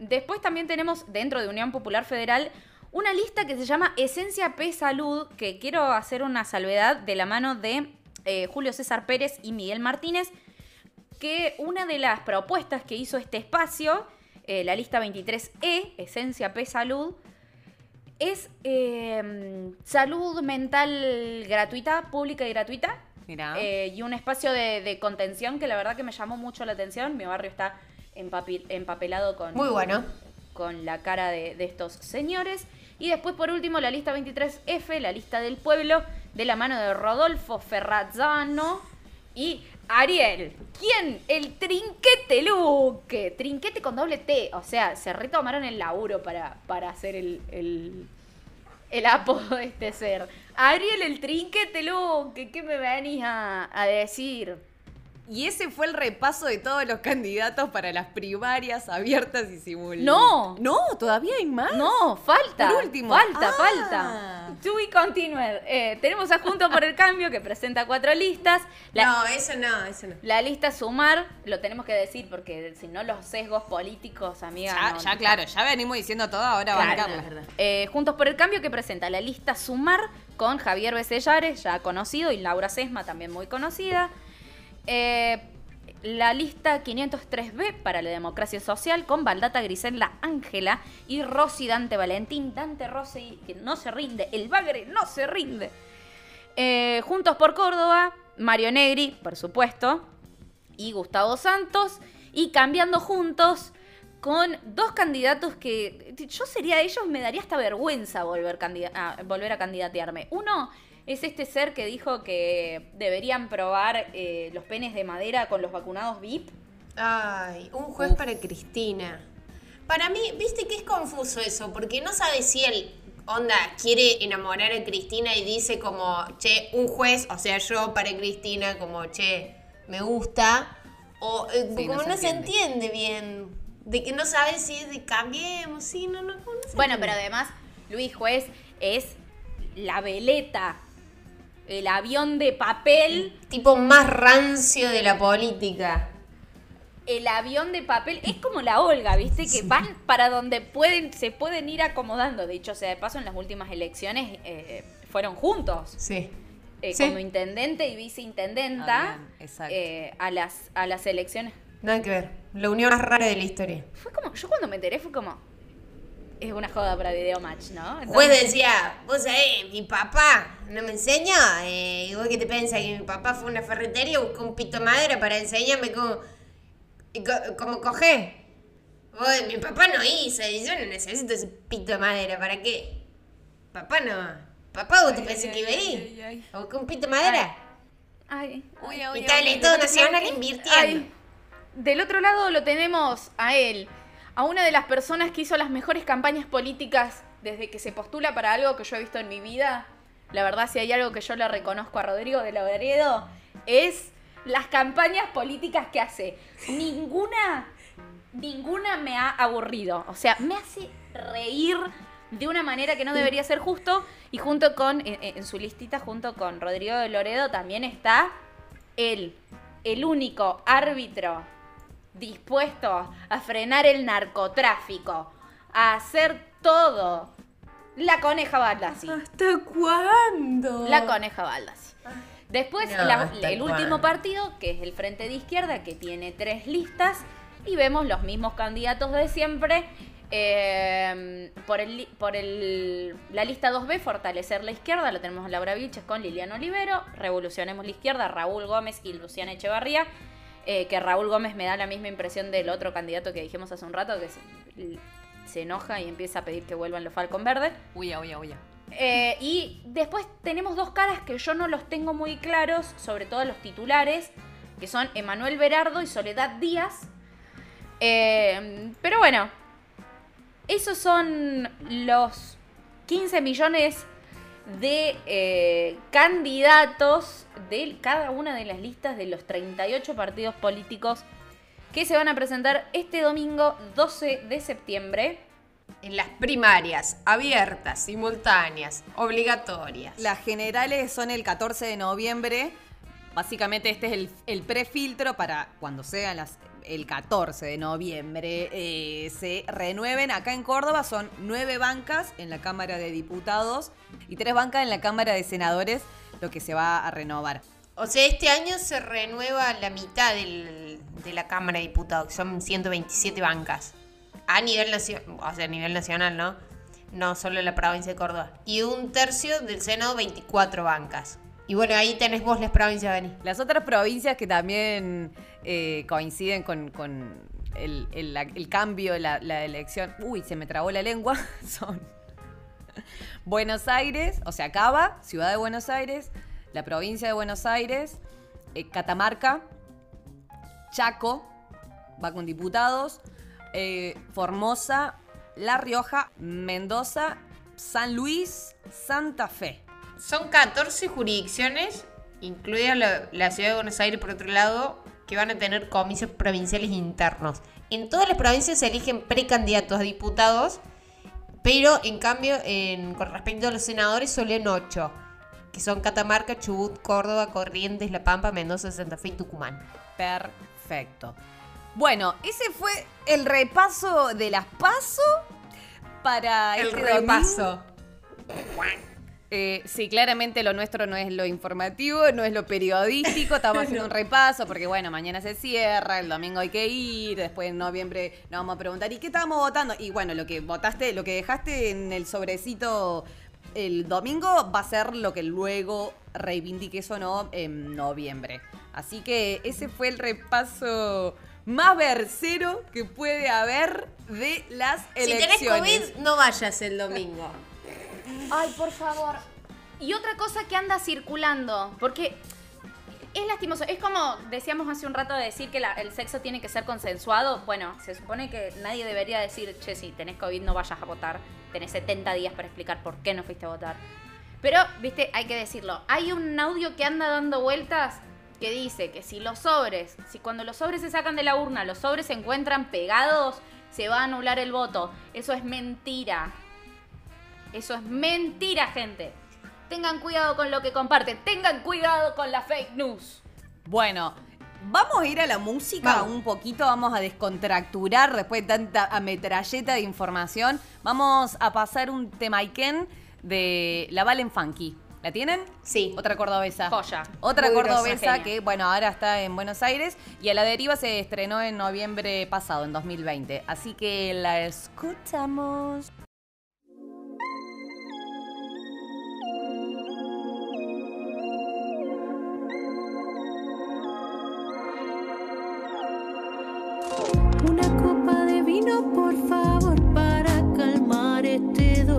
Después también tenemos dentro de Unión Popular Federal una lista que se llama Esencia P Salud, que quiero hacer una salvedad de la mano de eh, Julio César Pérez y Miguel Martínez, que una de las propuestas que hizo este espacio, eh, la lista 23E, Esencia P Salud, es eh, salud mental gratuita, pública y gratuita. Eh, y un espacio de, de contención que la verdad que me llamó mucho la atención. Mi barrio está empapelado con, Muy bueno. con la cara de, de estos señores. Y después, por último, la lista 23F, la lista del pueblo, de la mano de Rodolfo Ferrazzano y Ariel. ¿Quién? El Trinquete Luque. Trinquete con doble T. O sea, se retomaron el laburo para, para hacer el, el, el apodo de este ser. Ariel, el Trinquete Luque. ¿Qué me venís a decir? Y ese fue el repaso de todos los candidatos para las primarias abiertas y simultáneas. No. No, todavía hay más. No, falta. Por último. Falta, Ah. falta. To be continued. Eh, tenemos a Junto por el Cambio que presenta cuatro listas. La, No, eso no, eso no. la lista sumar, lo tenemos que decir porque si no los sesgos políticos, amiga. Ya, no- ya, claro, ya venimos diciendo todo, ahora Claro. bancarla. Eh, Juntos por el Cambio que presenta la lista Sumar con Javier Becellares, ya conocido, y Laura Sesma, también muy conocida. Eh, la lista 503B para la democracia social con Baldata Grisela Ángela y Rosy Dante Valentín. Dante Rosy, que no se rinde, el bagre no se rinde. Eh, Juntos por Córdoba, Mario Negri, por supuesto, y Gustavo Santos, y cambiando juntos con dos candidatos que yo sería ellos, me daría hasta vergüenza volver, a, volver a candidatearme. Uno es este ser que dijo que deberían probar eh, los penes de madera con los vacunados VIP. Ay, un juez para Cristina. Para mí, viste que es confuso eso, porque no sabes si él, onda, quiere enamorar a Cristina y dice como, che, un juez, o sea, yo para Cristina, como, che, me gusta, o eh, Sí, no como se no se entiende. entiende bien, de que no sabes si es de cambiemos, sí, no, no, no se Bueno, entiende. pero además Luis Juez es la veleta, el avión de papel. Tipo más rancio de la política. el avión de papel es como la Olga, ¿viste? Que van para donde pueden, se pueden ir acomodando. De hecho, o sea, de paso en las últimas elecciones eh, fueron juntos. Sí. eh, Sí. Como intendente y viceintendenta Ah, eh, a las a las elecciones. Nada que ver. La unión más rara de la historia. Fue como, yo cuando me enteré fue como. Es una joda para video match, ¿no? Juez Entonces- decía, vos sabés, mi papá no me enseñó. Eh, ¿y ¿Vos qué te pensás? Que mi papá fue a una ferretería y buscó un pito de madera para enseñarme cómo, y cómo coger. Vos, mi papá no hizo, y yo no necesito ese pito de madera, ¿para qué? Papá no. Papá, ¿vos te pensás que iba a ir? ¿A buscar un pito de madera? Ay, Uy, Y uy, está el uy. Estado Nacional invirtiendo. Ay, del otro lado lo tenemos a él, a una de las personas que hizo las mejores campañas políticas desde que se postula para algo que yo he visto en mi vida. La verdad, si hay algo que yo le reconozco a Rodrigo de Loredo, es las campañas políticas que hace. Ninguna, ninguna me ha aburrido. O sea, me hace reír de una manera que no debería ser justo. Y junto con, en, en su listita, junto con Rodrigo de Loredo, también está él, el único árbitro dispuesto a frenar el narcotráfico, a hacer todo. La coneja Baldassi. ¿Hasta cuándo? La coneja Baldassi. Después, No, la- ¿hasta el último partido, que es el Frente de Izquierda, que tiene tres listas, y vemos los mismos candidatos de siempre. Eh, por el, por el, la lista 2B, Fortalecer la Izquierda, lo tenemos a Laura Vilches con Liliana Olivero, Revolucionemos la Izquierda, Raúl Gómez y Luciana Echevarría, eh, que Raúl Gómez me da la misma impresión del otro candidato que dijimos hace un rato, que se, se enoja y empieza a pedir que vuelvan los Falcon Verdes. Uy, uy, uy. Eh, y después tenemos dos caras que yo no los tengo muy claros, sobre todo los titulares, que son Emanuel Berardo y Soledad Díaz. Eh, pero bueno, esos son los 15 millones de eh, candidatos de cada una de las listas de los 38 partidos políticos que se van a presentar este domingo 12 de septiembre. En las primarias, abiertas, simultáneas, obligatorias. Las generales son el 14 de noviembre. Básicamente este es el, el prefiltro para cuando sean las el 14 de noviembre eh, se renueven. Acá en Córdoba son nueve bancas en la Cámara de Diputados y tres bancas en la Cámara de Senadores, lo que se va a renovar. O sea, este año se renueva la mitad de la Cámara de Diputados, que son 127 bancas. A nivel, nacio- o sea, a nivel nacional, ¿no? No solo en la provincia de Córdoba. Y un tercio del Senado, 24 bancas. Y bueno, ahí tenés vos las provincias, Dani. Las otras provincias que también eh, coinciden con, con el, cambio, la, la elección. Uy, se me trabó la lengua. Son Buenos Aires, o sea, Cava, Ciudad de Buenos Aires, la provincia de Buenos Aires, eh, Catamarca, Chaco, va con diputados, eh, Formosa, La Rioja, Mendoza, San Luis, Santa Fe. Son 14 jurisdicciones, incluida la, la ciudad de Buenos Aires por otro lado, que van a tener comicios provinciales internos. En todas las provincias se eligen precandidatos a diputados, pero en cambio, en- con respecto a los senadores, solo en 8, que son Catamarca, Chubut, Córdoba, Corrientes, La Pampa, Mendoza, Santa Fe y Tucumán. Perfecto. Bueno, ese fue el repaso de las PASO para El este repaso. domingo. Eh, sí, claramente lo nuestro no es lo informativo, no es lo periodístico, estamos haciendo un repaso porque bueno, mañana se cierra, el domingo hay que ir, después en noviembre nos vamos a preguntar, ¿y qué estábamos votando? Y bueno, lo que votaste, lo que dejaste en el sobrecito el domingo va a ser lo que luego reivindiques o no en noviembre. Así que ese fue el repaso más versero que puede haber de las Si tenés elecciones. COVID, no vayas el domingo. Ay, por favor. Y otra cosa que anda circulando, porque es lastimoso. Es como decíamos hace un rato de decir que el sexo tiene que ser consensuado. Bueno, se supone que nadie debería decir, che, si tenés COVID no vayas a votar. Tenés 70 días para explicar por qué no fuiste a votar. Pero, viste, hay que decirlo. Hay un audio que anda dando vueltas que dice que si los sobres, si cuando los sobres se sacan de la urna, los sobres se encuentran pegados, se va a anular el voto. Eso es mentira. Eso es mentira, gente. Tengan cuidado con lo que comparten. Tengan cuidado con la fake news. Bueno, vamos a ir a la música Vamos. un poquito, vamos a descontracturar después de tanta ametralleta de información. Vamos a pasar un temaiken de La Valen Funky. ¿La tienen? Sí. Otra cordobesa. Joya. Otra Muy cordobesa que, bueno, ahora está en Buenos Aires y a la deriva se estrenó en noviembre pasado, en 2020. Así que la escuchamos. Una copa de vino, por favor, para calmar este dolor.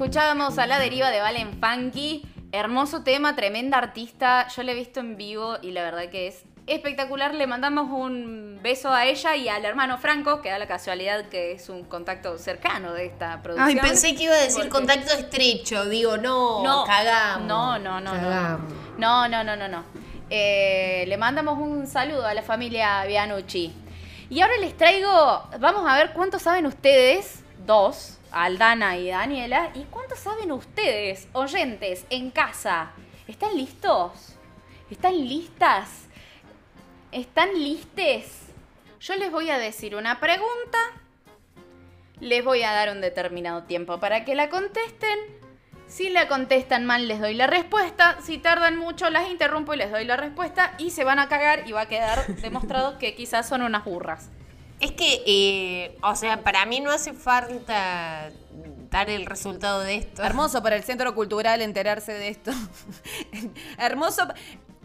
Escuchábamos a la deriva de Valen Funky. Hermoso tema, tremenda artista. Yo la he visto en vivo y la verdad que es espectacular. Le mandamos un beso a ella y al hermano Franco, que da la casualidad que es un contacto cercano de esta producción. Ay, pensé que iba a decir Porque- contacto estrecho. Digo, no, No, cagamos. No, no, no, no. Cagamos. No, no, no, no, no. Eh, le mandamos un saludo a la familia Bianucci. Y ahora les traigo, vamos a ver cuánto saben ustedes, dos, Aldana y Daniela, y cuánto saben ustedes, oyentes, en casa. ¿Están listos? ¿Están listas? ¿Están listes? Yo les voy a decir una pregunta, les voy a dar un determinado tiempo para que la contesten. Si la contestan mal, les doy la respuesta. Si tardan mucho, las interrumpo y les doy la respuesta. Y se van a cagar y va a quedar demostrado que quizás son unas burras. Es que, eh, o sea, para mí no hace falta dar el resultado de esto. Hermoso para el Centro Cultural enterarse de esto. Hermoso.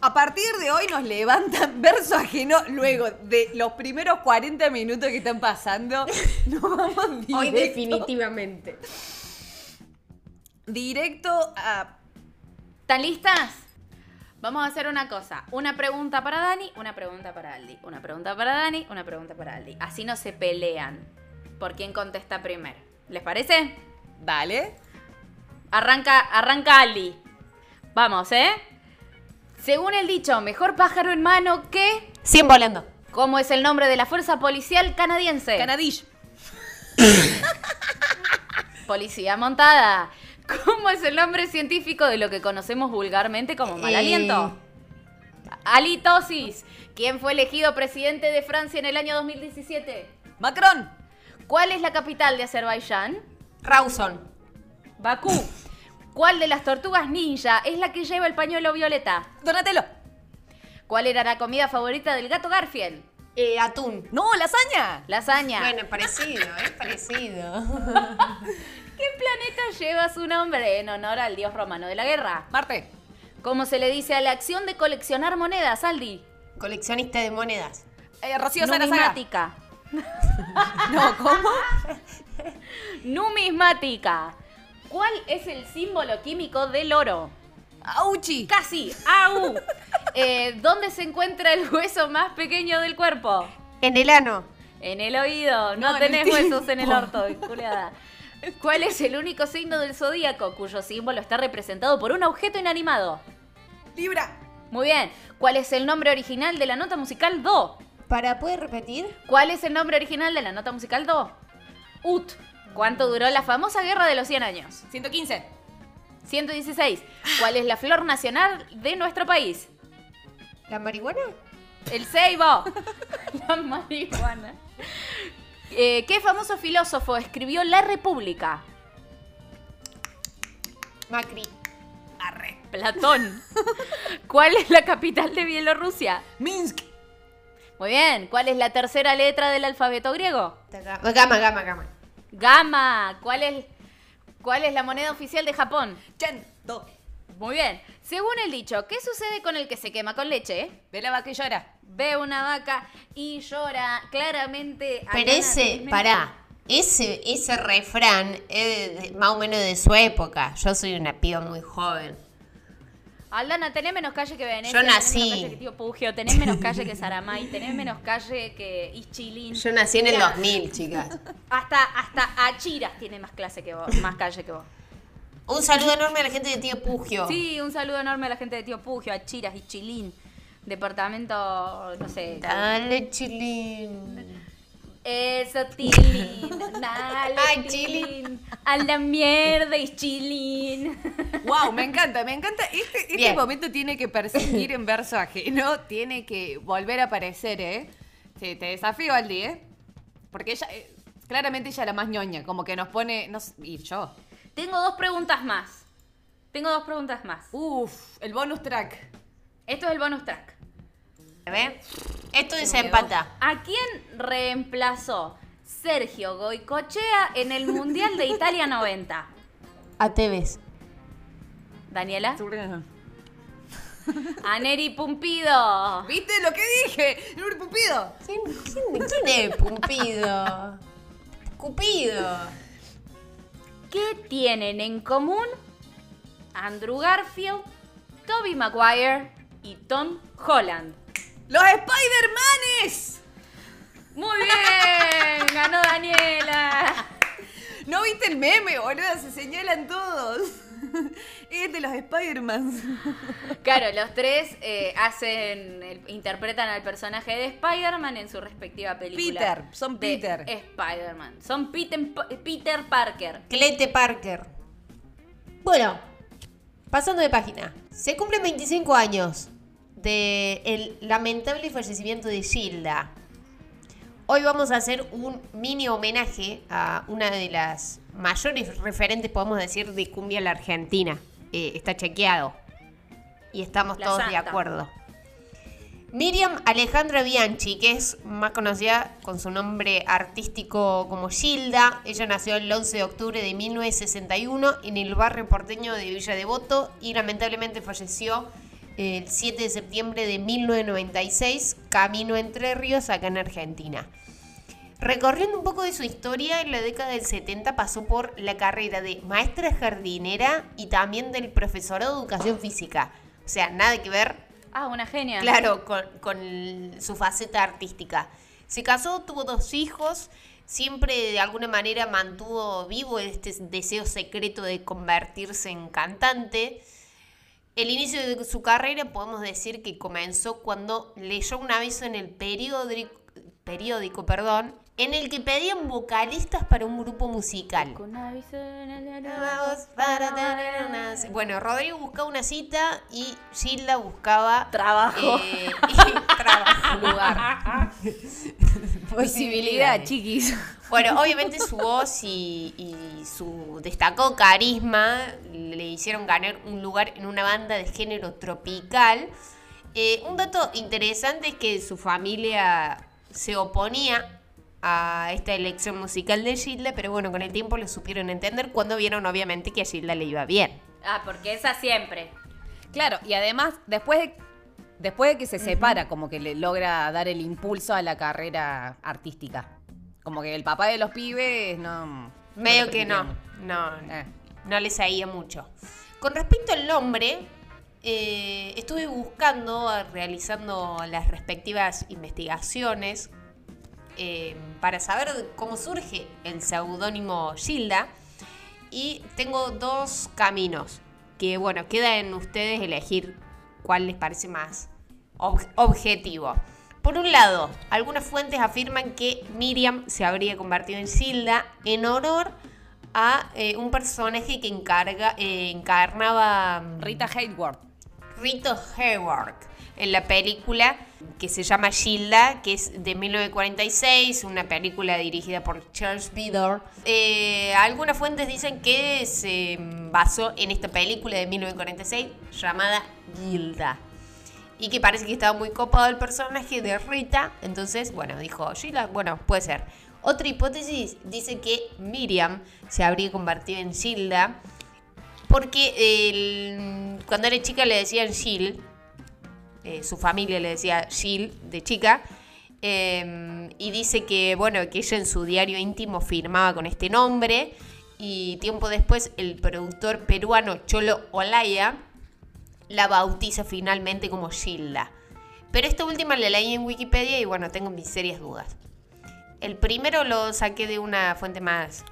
A partir de hoy nos levantan verso ajeno luego de los primeros 40 minutos que están pasando. Nos vamos directo, Hoy definitivamente. directo a... ¿Están listas? Vamos a hacer una cosa. Una pregunta para Dani, una pregunta para Aldi. Una pregunta para Dani, una pregunta para Aldi. Así no se pelean por quién contesta primero. ¿Les parece? Dale. Arranca, arranca Aldi. Vamos, ¿eh? Según el dicho, mejor pájaro en mano que... 100 volando. ¿Cómo es el nombre de la fuerza policial canadiense? Canadish. Policía montada. ¿Cómo es el nombre científico de lo que conocemos vulgarmente como mal Eh. aliento? Halitosis. ¿Quién fue elegido presidente de Francia en el año 2017? Macron. ¿Cuál es la capital de Azerbaiyán? Rawson. Bakú. ¿Cuál de las tortugas ninja es la que lleva el pañuelo violeta? Donatello. ¿Cuál era la comida favorita del gato Garfield? Eh, atún. No, lasaña. Lasaña. Bueno, parecido, es parecido. ¿Qué planeta lleva su nombre en honor al dios romano de la guerra? Marte. ¿Cómo se le dice a la acción de coleccionar monedas, Aldi? Coleccionista de monedas. Eh, Rocío. Numismática. No, ¿cómo? Numismática. ¿Cuál es el símbolo químico del oro? Auchi. Casi. ¡Au! Eh, ¿Dónde se encuentra el hueso más pequeño del cuerpo? En el ano. En el oído. No, No, en tenés huesos en el orto, culiada. ¿Cuál es el único signo del zodíaco cuyo símbolo está representado por un objeto inanimado? Libra. Muy bien. ¿Cuál es el nombre original de la nota musical Do? ¿Para poder repetir? ¿Cuál es el nombre original de la nota musical Do? Ut. ¿Cuánto duró la famosa guerra de los 100 años? 115. 116. ¿Cuál es la flor nacional de nuestro país? ¿La marihuana? El ceibo. La marihuana. Eh, ¿Qué famoso filósofo escribió La República? Macri. Platón. ¿Cuál es la capital de Bielorrusia? Minsk. Muy bien. ¿Cuál es la tercera letra del alfabeto griego? Gama, gama, gama. Gama. ¿Cuál es, cuál es la moneda oficial de Japón? Chento. Muy bien. Según el dicho, ¿qué sucede con el que se quema con leche? Ve la vaca y llora. Ve una vaca y llora claramente. Pero ese, pará, ese, ese refrán es de- más o menos de su época. Yo soy una piba muy joven. Aldana, tenés menos calle que Venecia. Yo tenés nací. menos calle que Tío Pugio, tenés menos calle que Saramay, tenés menos calle que Ischilín. Yo nací en el Mirá, 2000, chicas. Hasta, hasta Achiras tiene más clase que vos, más calle que vos. Un saludo enorme a la gente de Tío Pugio. Sí, un saludo enorme a la gente de Tío Pugio, Achiras, Ischilín. Departamento, no sé. Dale, chilín. Eso, Tilín. Dale, Ay, Tilín. A la mierda, Ischilín. Wow, me encanta, me encanta. Este, este momento tiene que persistir en verso ajeno, tiene que volver a aparecer, ¿eh? Sí, te desafío, Aldi, ¿eh? Porque ella, eh, claramente ella es la más ñoña, como que nos pone, no y yo. Tengo dos preguntas más. Tengo dos preguntas más. Uf, el bonus track. Esto es el bonus track. A ver. Esto desempata. ¿A quién reemplazó Sergio Goicochea en el Mundial de Italia 90? A Tevez. Daniela. A Neri Pumpido. ¿Viste lo que dije? ¡Nuri Pupido! ¿Quién, quién, quién es Pumpido? Cupido. ¿Qué tienen en común Andrew Garfield, Toby Maguire y Tom Holland? ¡Los Spider-Manes! Muy bien, ganó Daniela. ¿No viste el meme, boludo? Se señalan todos. Es de los Spider-Man. Claro, los tres eh, hacen, el- interpretan al personaje de Spider-Man en su respectiva película. Peter, son de Peter. Spider-Man. Son Peter, Peter Parker. Clete Parker. Bueno, pasando de página. Se cumplen 25 años de el lamentable fallecimiento de Gilda. Hoy vamos a hacer un mini homenaje a una de las mayores referentes, podemos decir, de cumbia en la Argentina. Eh, está chequeado. Y estamos La todos de acuerdo. Miriam Alejandra Bianchi, que es más conocida con su nombre artístico como Gilda. Ella nació el 11 de octubre de 1961 en el barrio porteño de Villa Devoto y lamentablemente falleció el 7 de septiembre de 1996, camino Entre Ríos, acá en Argentina. Recorriendo un poco de su historia, en la década del 70 pasó por la carrera de maestra jardinera y también del profesorado de educación física. O sea, nada que ver Ah, una genia. Claro, con, con su faceta artística. Se casó, tuvo dos hijos, siempre de alguna manera mantuvo vivo este deseo secreto de convertirse en cantante. El inicio de su carrera podemos decir que comenzó cuando leyó un aviso en el periódico, periódico perdón, en el que pedían vocalistas para un grupo musical. Bueno, Rodrigo buscaba una cita y Gilda buscaba Trabajo. eh, y trabajo. Lugar. Visibilidad, chiquis. Bueno, obviamente su voz y, y su destacado carisma le hicieron ganar un lugar en una banda de género tropical. Eh, un dato interesante es que su familia se oponía a esta elección musical de Gilda, pero bueno, con el tiempo lo supieron entender cuando vieron obviamente que a Gilda le iba bien. Ah, porque esa siempre. Claro, y además, después de, después de que se separa, como que le logra dar el impulso a la carrera artística. Como que el papá de los pibes no. Medio que no, no, Eh. no le seguía mucho. Con respecto al nombre, eh, estuve buscando, realizando las respectivas investigaciones eh, para saber cómo surge el seudónimo Gilda. Y tengo dos caminos que, bueno, queda en ustedes elegir cuál les parece más ob- objetivo. Por un lado, algunas fuentes afirman que Miriam se habría convertido en Gilda en honor a eh, un personaje que encarga, eh, encarnaba mm, Rita Hayworth. Rito Hayward en la película que se llama Gilda, que es de 1946, una película dirigida por Charles Vidor. Eh, algunas fuentes dicen que se basó en esta película de 1946 llamada Gilda. Y que parece que estaba muy copado el personaje de Rita. Entonces, bueno, dijo Gilda, bueno, puede ser. Otra hipótesis dice que Miriam se habría convertido en Gilda porque cuando era chica le decían Jill, eh, su familia le decía Jill de chica, eh, y dice que, bueno, que ella en su diario íntimo firmaba con este nombre, y tiempo después el productor peruano Cholo Olaya la bautiza finalmente como Gilda. Pero esta última la leí en Wikipedia y bueno, tengo mis serias dudas. El primero lo saqué de una fuente más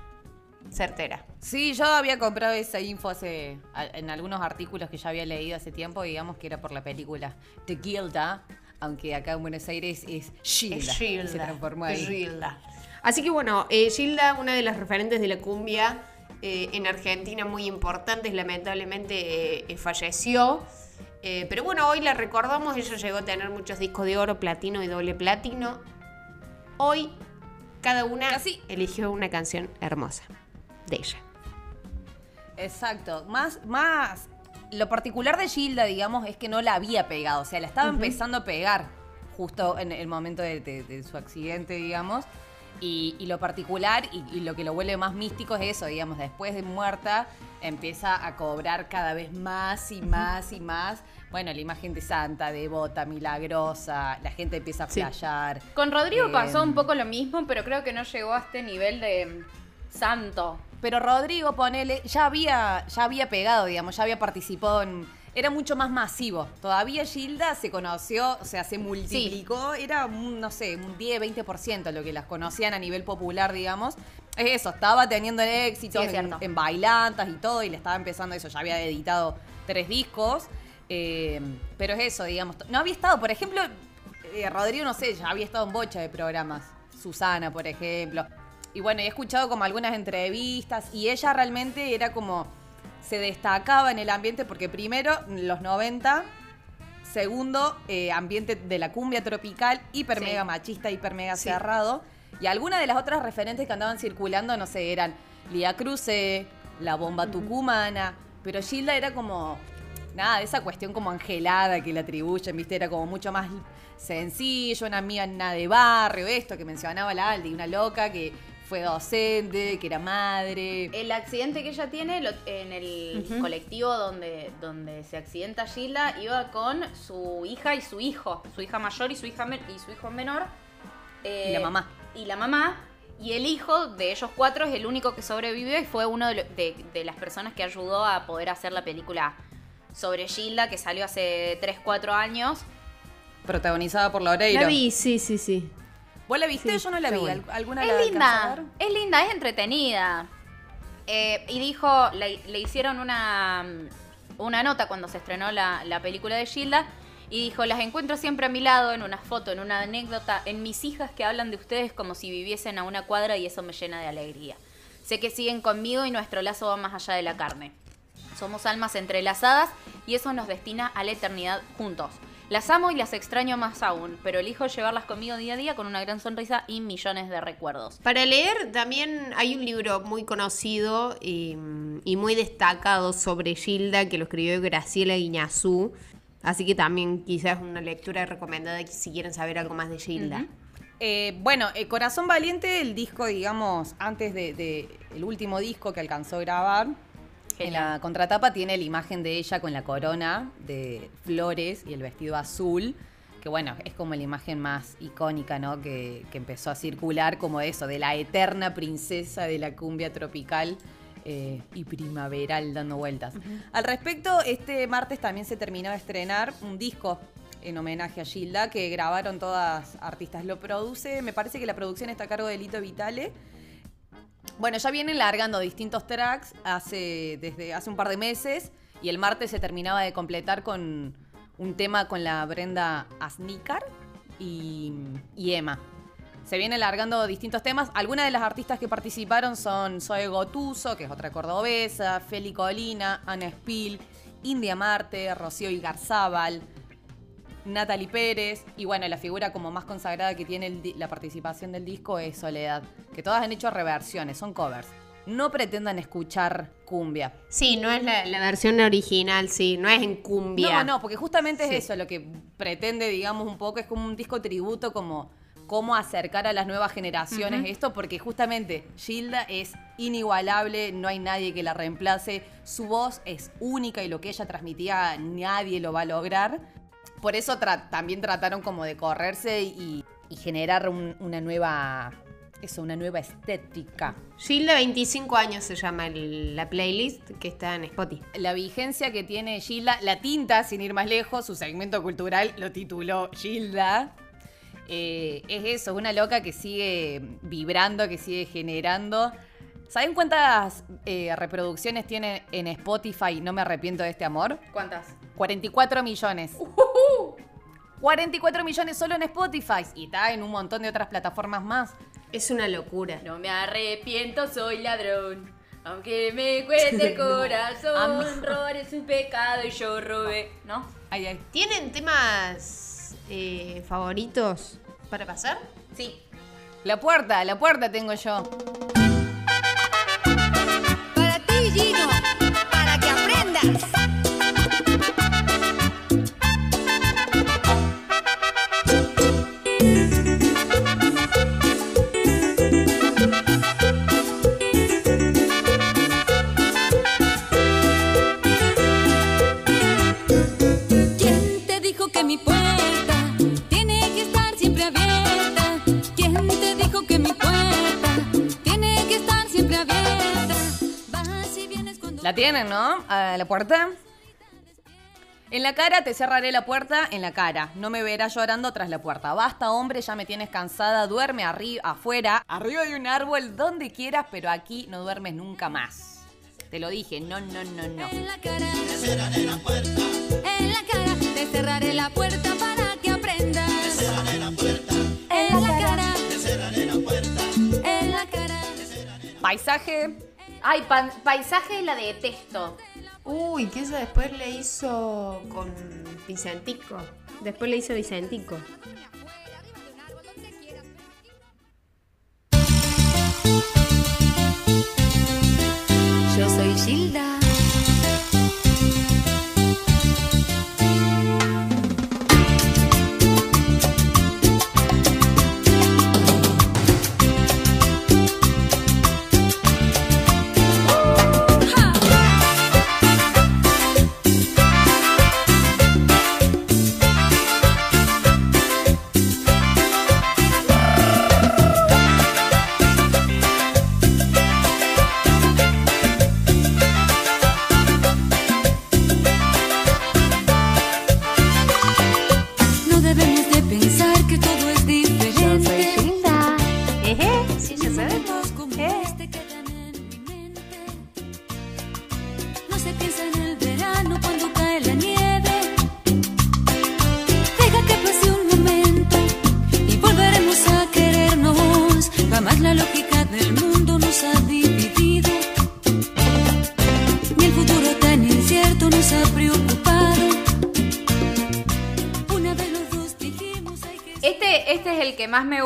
certera. Sí, yo había comprado esa info hace, en algunos artículos que ya había leído hace tiempo, digamos que era por la película The Gilda, aunque acá en Buenos Aires es Gilda. Es Se Gilda. transformó es ahí. Gilda. Así que bueno, eh, Gilda, una de las referentes de la cumbia eh, en Argentina muy importantes, lamentablemente eh, eh, falleció. Eh, pero bueno, hoy la recordamos, ella llegó a tener muchos discos de oro, platino y doble platino. Hoy cada una Casi. eligió una canción hermosa de ella. Exacto. Más, más. Lo particular de Gilda, digamos, es que no la había pegado. O sea, la estaba empezando a pegar justo en el momento de, de- de su accidente, digamos. Y, y lo particular y, y lo que lo vuelve más místico es eso, digamos, después de muerta empieza a cobrar cada vez más y más y más. Bueno, la imagen de santa, devota, milagrosa, la gente empieza a Sí. flashear. Con Rodrigo Eh, pasó un poco lo mismo, pero creo que no llegó a este nivel de santo. Pero Rodrigo, ponele, ya había, ya había pegado, digamos, ya había participado en. Era mucho más masivo. Todavía Gilda se conoció, o sea, se multiplicó. Era, un, no sé, un 10, 20% lo que las conocían a nivel popular, digamos. Es eso, estaba teniendo éxito Sí, en, cierto. en bailantas y todo, y le estaba empezando eso. Ya había editado tres discos. eh, pero es eso, digamos. No había estado, por ejemplo, eh, Rodrigo, no sé, ya había estado en bocha de programas. Susana, por ejemplo. Y bueno, he escuchado como algunas entrevistas y ella realmente era como, se destacaba en el ambiente porque primero, los 90, segundo, eh, ambiente de la cumbia tropical, hiper Sí. mega machista, hiper mega Sí. cerrado. Y algunas de las otras referentes que andaban circulando, no sé, eran Lía Cruce, la bomba tucumana, pero Gilda era como, nada, esa cuestión como angelada que le atribuyen, viste, era como mucho más sencillo, una amiga nada de barrio, esto que mencionaba la Aldi, una loca que fue docente, que era madre. El accidente que ella tiene lo- en el colectivo donde, donde se accidenta Gilda iba con su hija y su hijo, su hija mayor y su hija y su hijo menor. eh, Y la mamá. Y la mamá. Y el hijo de ellos cuatro es el único que sobrevivió y fue uno de, lo- de- de las personas que ayudó a poder hacer la película sobre Gilda que salió hace 3, 4 años. Protagonizada por Loreiro. La vi, sí, sí, sí. ¿Vos la viste? Sí, Yo no la vi. buena. ¿Al- ¿Alguna Es linda, es linda, es entretenida. Eh, y dijo, le, le hicieron una, una nota cuando se estrenó la, la película de Gilda. Y dijo, las encuentro siempre a mi lado, en una foto, en una anécdota, en mis hijas que hablan de ustedes como si viviesen a una cuadra y eso me llena de alegría. Sé que siguen conmigo y nuestro lazo va más allá de la carne. Somos almas entrelazadas y eso nos destina a la eternidad juntos. Las amo y las extraño más aún, pero elijo llevarlas conmigo día a día con una gran sonrisa y millones de recuerdos. Para leer también hay un libro muy conocido y, y muy destacado sobre Gilda que lo escribió Graciela Guiñazú. Así que también quizás una lectura recomendada si quieren saber algo más de Gilda. Eh, bueno, eh, Corazón Valiente, el disco, digamos, antes de, de- el último disco que alcanzó a grabar, en la contratapa tiene la imagen de ella con la corona de flores y el vestido azul, que bueno, es como la imagen más icónica, ¿no? Que, que empezó a circular como eso, de la eterna princesa de la cumbia tropical. eh, y primaveral dando vueltas. Al respecto, este martes también se terminó de estrenar un disco en homenaje a Gilda, que grabaron todas artistas. Lo produce, me parece que la producción está a cargo de Lito Vitale. Bueno, ya vienen largando distintos tracks desde hace un par de meses y el martes se terminaba de completar con un tema con la Brenda Asnícar y, y Emma. Se vienen largando distintos temas. Algunas de las artistas que participaron son Zoe Gotuso, que es otra cordobesa, Feli Colina, Ana Spill India Marte, Rocío Igarzábal, Natalie Pérez y bueno, la figura como más consagrada que tiene el la participación del disco es Soledad, que todas han hecho reversiones, son covers. No pretendan escuchar cumbia. Sí, no es la, la versión original, sí, no es en cumbia. No, no, porque justamente Sí. es eso, lo que pretende, digamos, un poco, es como un disco tributo, como cómo acercar a las nuevas generaciones esto, porque justamente Gilda es inigualable, no hay nadie que la reemplace, su voz es única y lo que ella transmitía nadie lo va a lograr. Por eso tra- también trataron como de correrse y, y generar un- una nueva, eso, una nueva estética. Gilda 25 años se llama el- la playlist que está en Spotify. La vigencia que tiene Gilda, la tinta, sin ir más lejos, su segmento cultural lo tituló Gilda. Eh, es eso, es una loca que sigue vibrando, que sigue generando. ¿Saben cuántas eh, reproducciones tiene en Spotify No me arrepiento de este amor? ¿Cuántas? 44 millones. 44 millones solo en Spotify y está en un montón de otras plataformas más. Es una locura. No me arrepiento, soy ladrón. Aunque me cueste el corazón, Am- robar es un pecado y yo robé. ¿No? Ay, ay. ¿Tienen temas eh, favoritos para pasar? Sí. La puerta, la puerta tengo yo. Para ti, Gino, para que aprendas. ¿La tienen, no? A la puerta. En la cara te cerraré la puerta en la cara. No me verás llorando tras la puerta. Basta, hombre, ya me tienes cansada. Duerme arriba, afuera, arriba de un árbol, donde quieras, pero aquí no duermes nunca más. Te lo dije, no, no, no, no. En la cara, te cerraré la puerta. En la cara, te cerraré la puerta para que aprendas. Te cerraré la puerta. En la cara, te cerraré la puerta. En la cara. Paisaje. Ay, pan- paisaje la detesto. Uy, que ella después le hizo con Vicentico. Después le hizo Vicentico. Yo soy Gilda.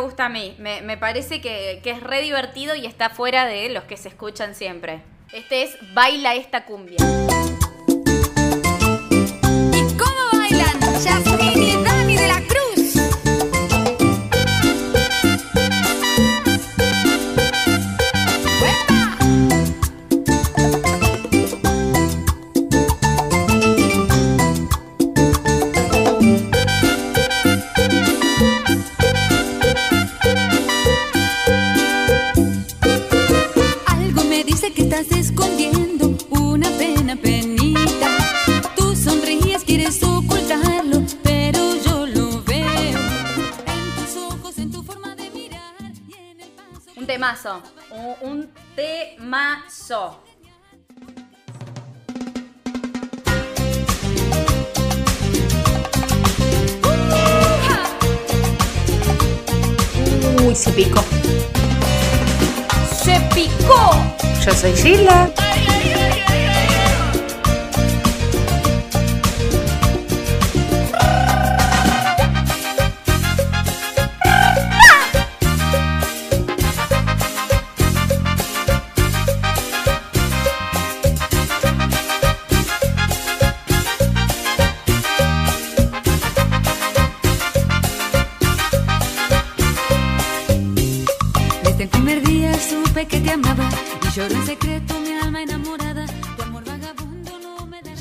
Gusta a mí. Me, parece que, es re divertido y está fuera de los que se escuchan siempre. Este es Baila esta cumbia. ¿Y cómo bailan se picó. ¡Se picó! Yo soy Gilda.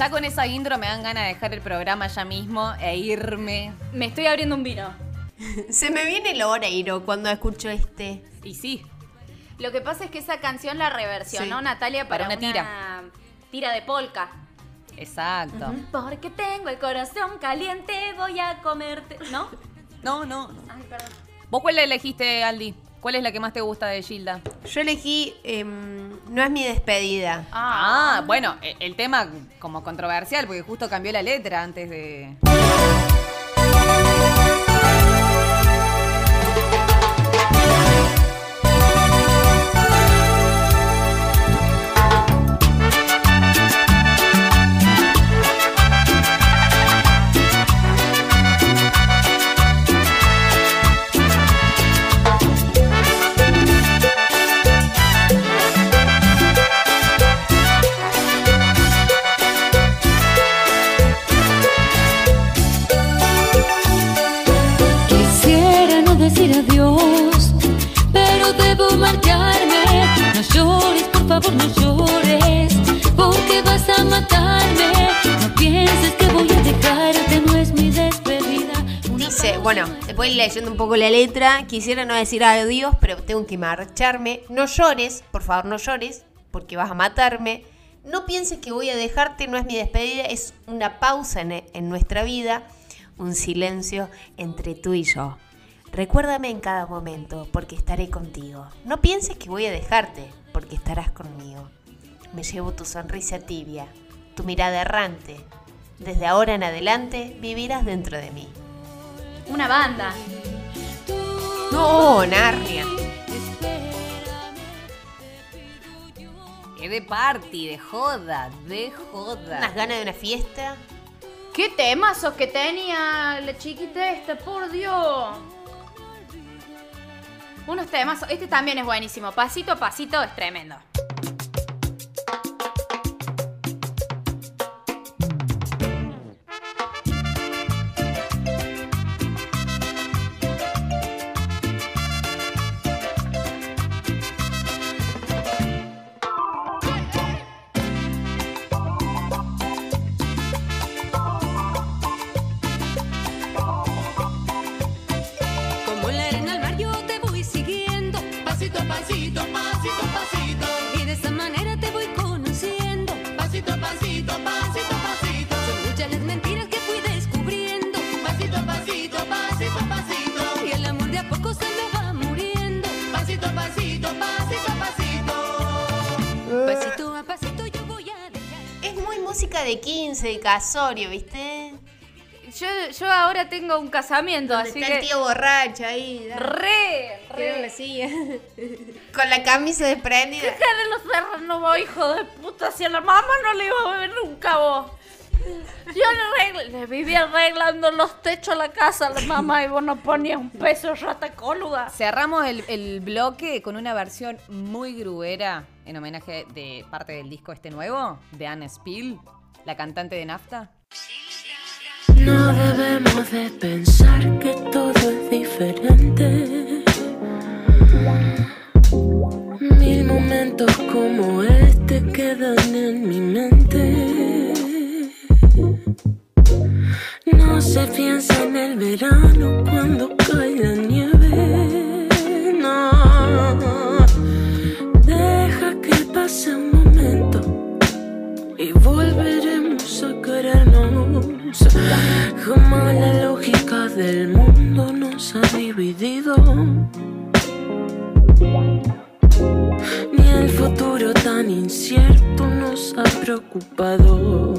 Ya con esa intro me dan ganas de dejar el programa ya mismo e irme. Me estoy abriendo un vino. Se me viene el Oreiro cuando escucho este. Y sí, Lo que pasa es que esa canción la reversionó Sí. Natalia para, Para una tira. tira de polka. exacto. Porque tengo el corazón caliente, voy a comerte. ¿No? No, no, no. Ay, perdón. ¿Vos cuál la elegiste, Aldi? ¿Cuál es la que más te gusta de Gilda? Yo elegí em, No es mi despedida. Ah, bueno, e- el tema como controversial, porque justo cambió la letra antes de. Favor, no llores, porque vas a matarme. No pienses que voy a dejarte, no es mi despedida. Una Dice, bueno, después leyendo un poco la letra, quisiera no decir adiós, pero tengo que marcharme. No llores, por favor, no llores, porque vas a matarme. No pienses que voy a dejarte, no es mi despedida, es una pausa en, en nuestra vida, un silencio entre tú y yo. Recuérdame en cada momento, porque estaré contigo. No pienses que voy a dejarte, porque estarás conmigo. Me llevo tu sonrisa tibia, tu mirada errante. Desde ahora en adelante vivirás dentro de mí. Una banda. No, Narnia. Es de party, de joda, de joda. Unas ganas de una fiesta. ¿Qué temazos que tenía la chiquita esta, por Dios? Unos temazos. Este también es buenísimo. Pasito a pasito es tremendo. Casorio, ¿viste? Yo, yo ahora tengo un casamiento, Donde así está el que. tío borracho ahí. Re, la re. silla. Con la camisa desprendida. Deja de los cerros, no vos, hijo de puta. Si a la mamá no le iba a ver nunca vos. Yo le, arregl- le vivía arreglando los techos a la casa a la mamá y vos no ponías un peso rata cóluda. Cerramos el, el bloque con una versión muy gruera en homenaje de parte del disco este nuevo, de Anne Spill, la cantante de Nafta. No debemos de pensar que todo es diferente. Mil momentos como este quedan en mi mente. No se piensa en el verano cuando cae la nieve. No, deja que pase un momento y volveremos a querernos. Jamás la lógica del mundo nos ha dividido. Ni el futuro tan incierto nos ha preocupado.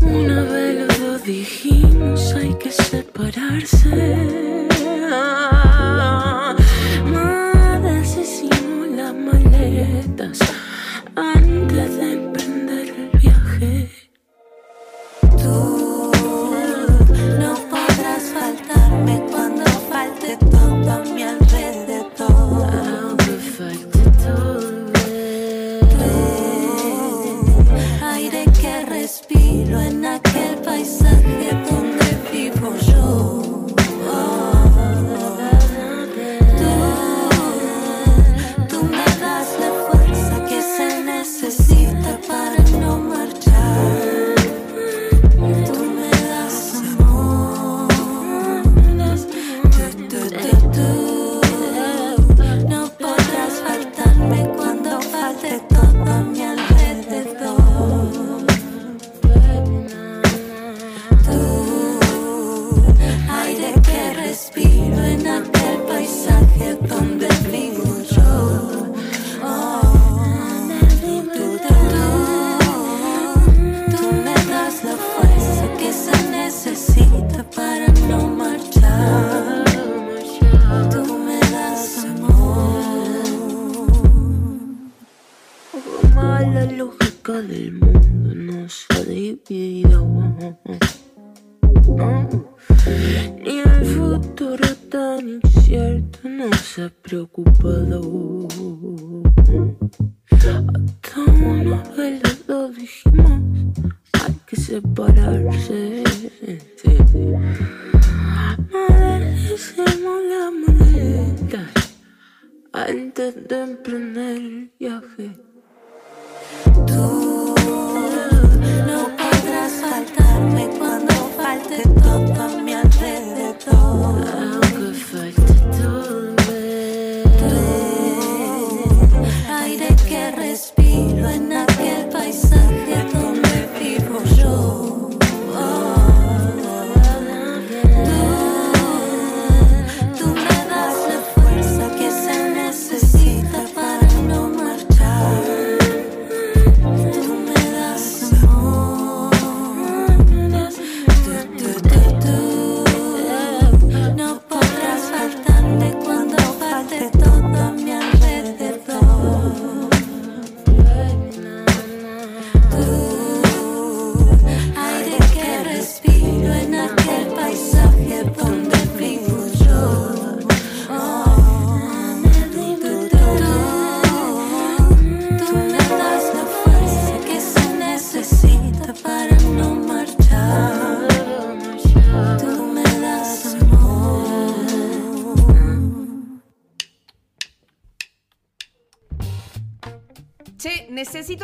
Una vez los dos dijimos hay que separarse. Más hicimos las maletas antes de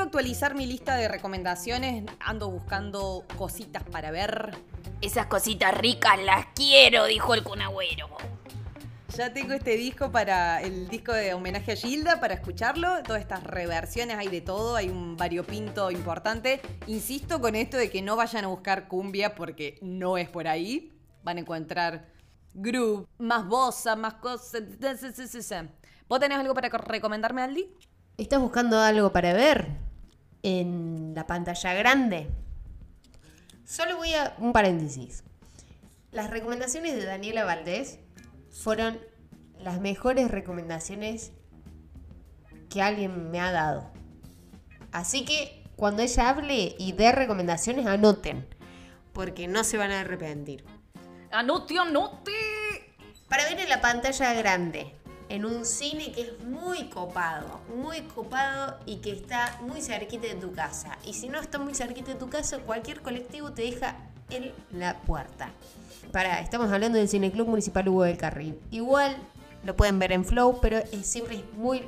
actualizar mi lista de recomendaciones. Ando buscando cositas para ver. Esas cositas ricas las quiero, dijo el cunagüero. Ya tengo este disco para el disco de homenaje a Gilda para escucharlo. Todas estas reversiones hay de todo, hay un variopinto importante. Insisto con esto de que no vayan a buscar cumbia porque no es por ahí. Van a encontrar groove, más bossa, más cosas. ¿Vos tenés algo para recomendarme, Aldi? ¿Estás buscando algo para ver en la pantalla grande? Solo voy a un paréntesis. Las recomendaciones de Daniela Valdés fueron las mejores recomendaciones que alguien me ha dado. Así que cuando ella hable y dé recomendaciones, anoten, porque no se van a arrepentir. Anote, anote. Para ver en la pantalla grande, en un cine que es muy copado, muy copado y que está muy cerquita de tu casa. Y si no está muy cerquita de tu casa, cualquier colectivo te deja en la puerta. Para, estamos hablando del Cineclub Municipal Hugo del Carril. Igual lo pueden ver en Flow, pero es, siempre es muy,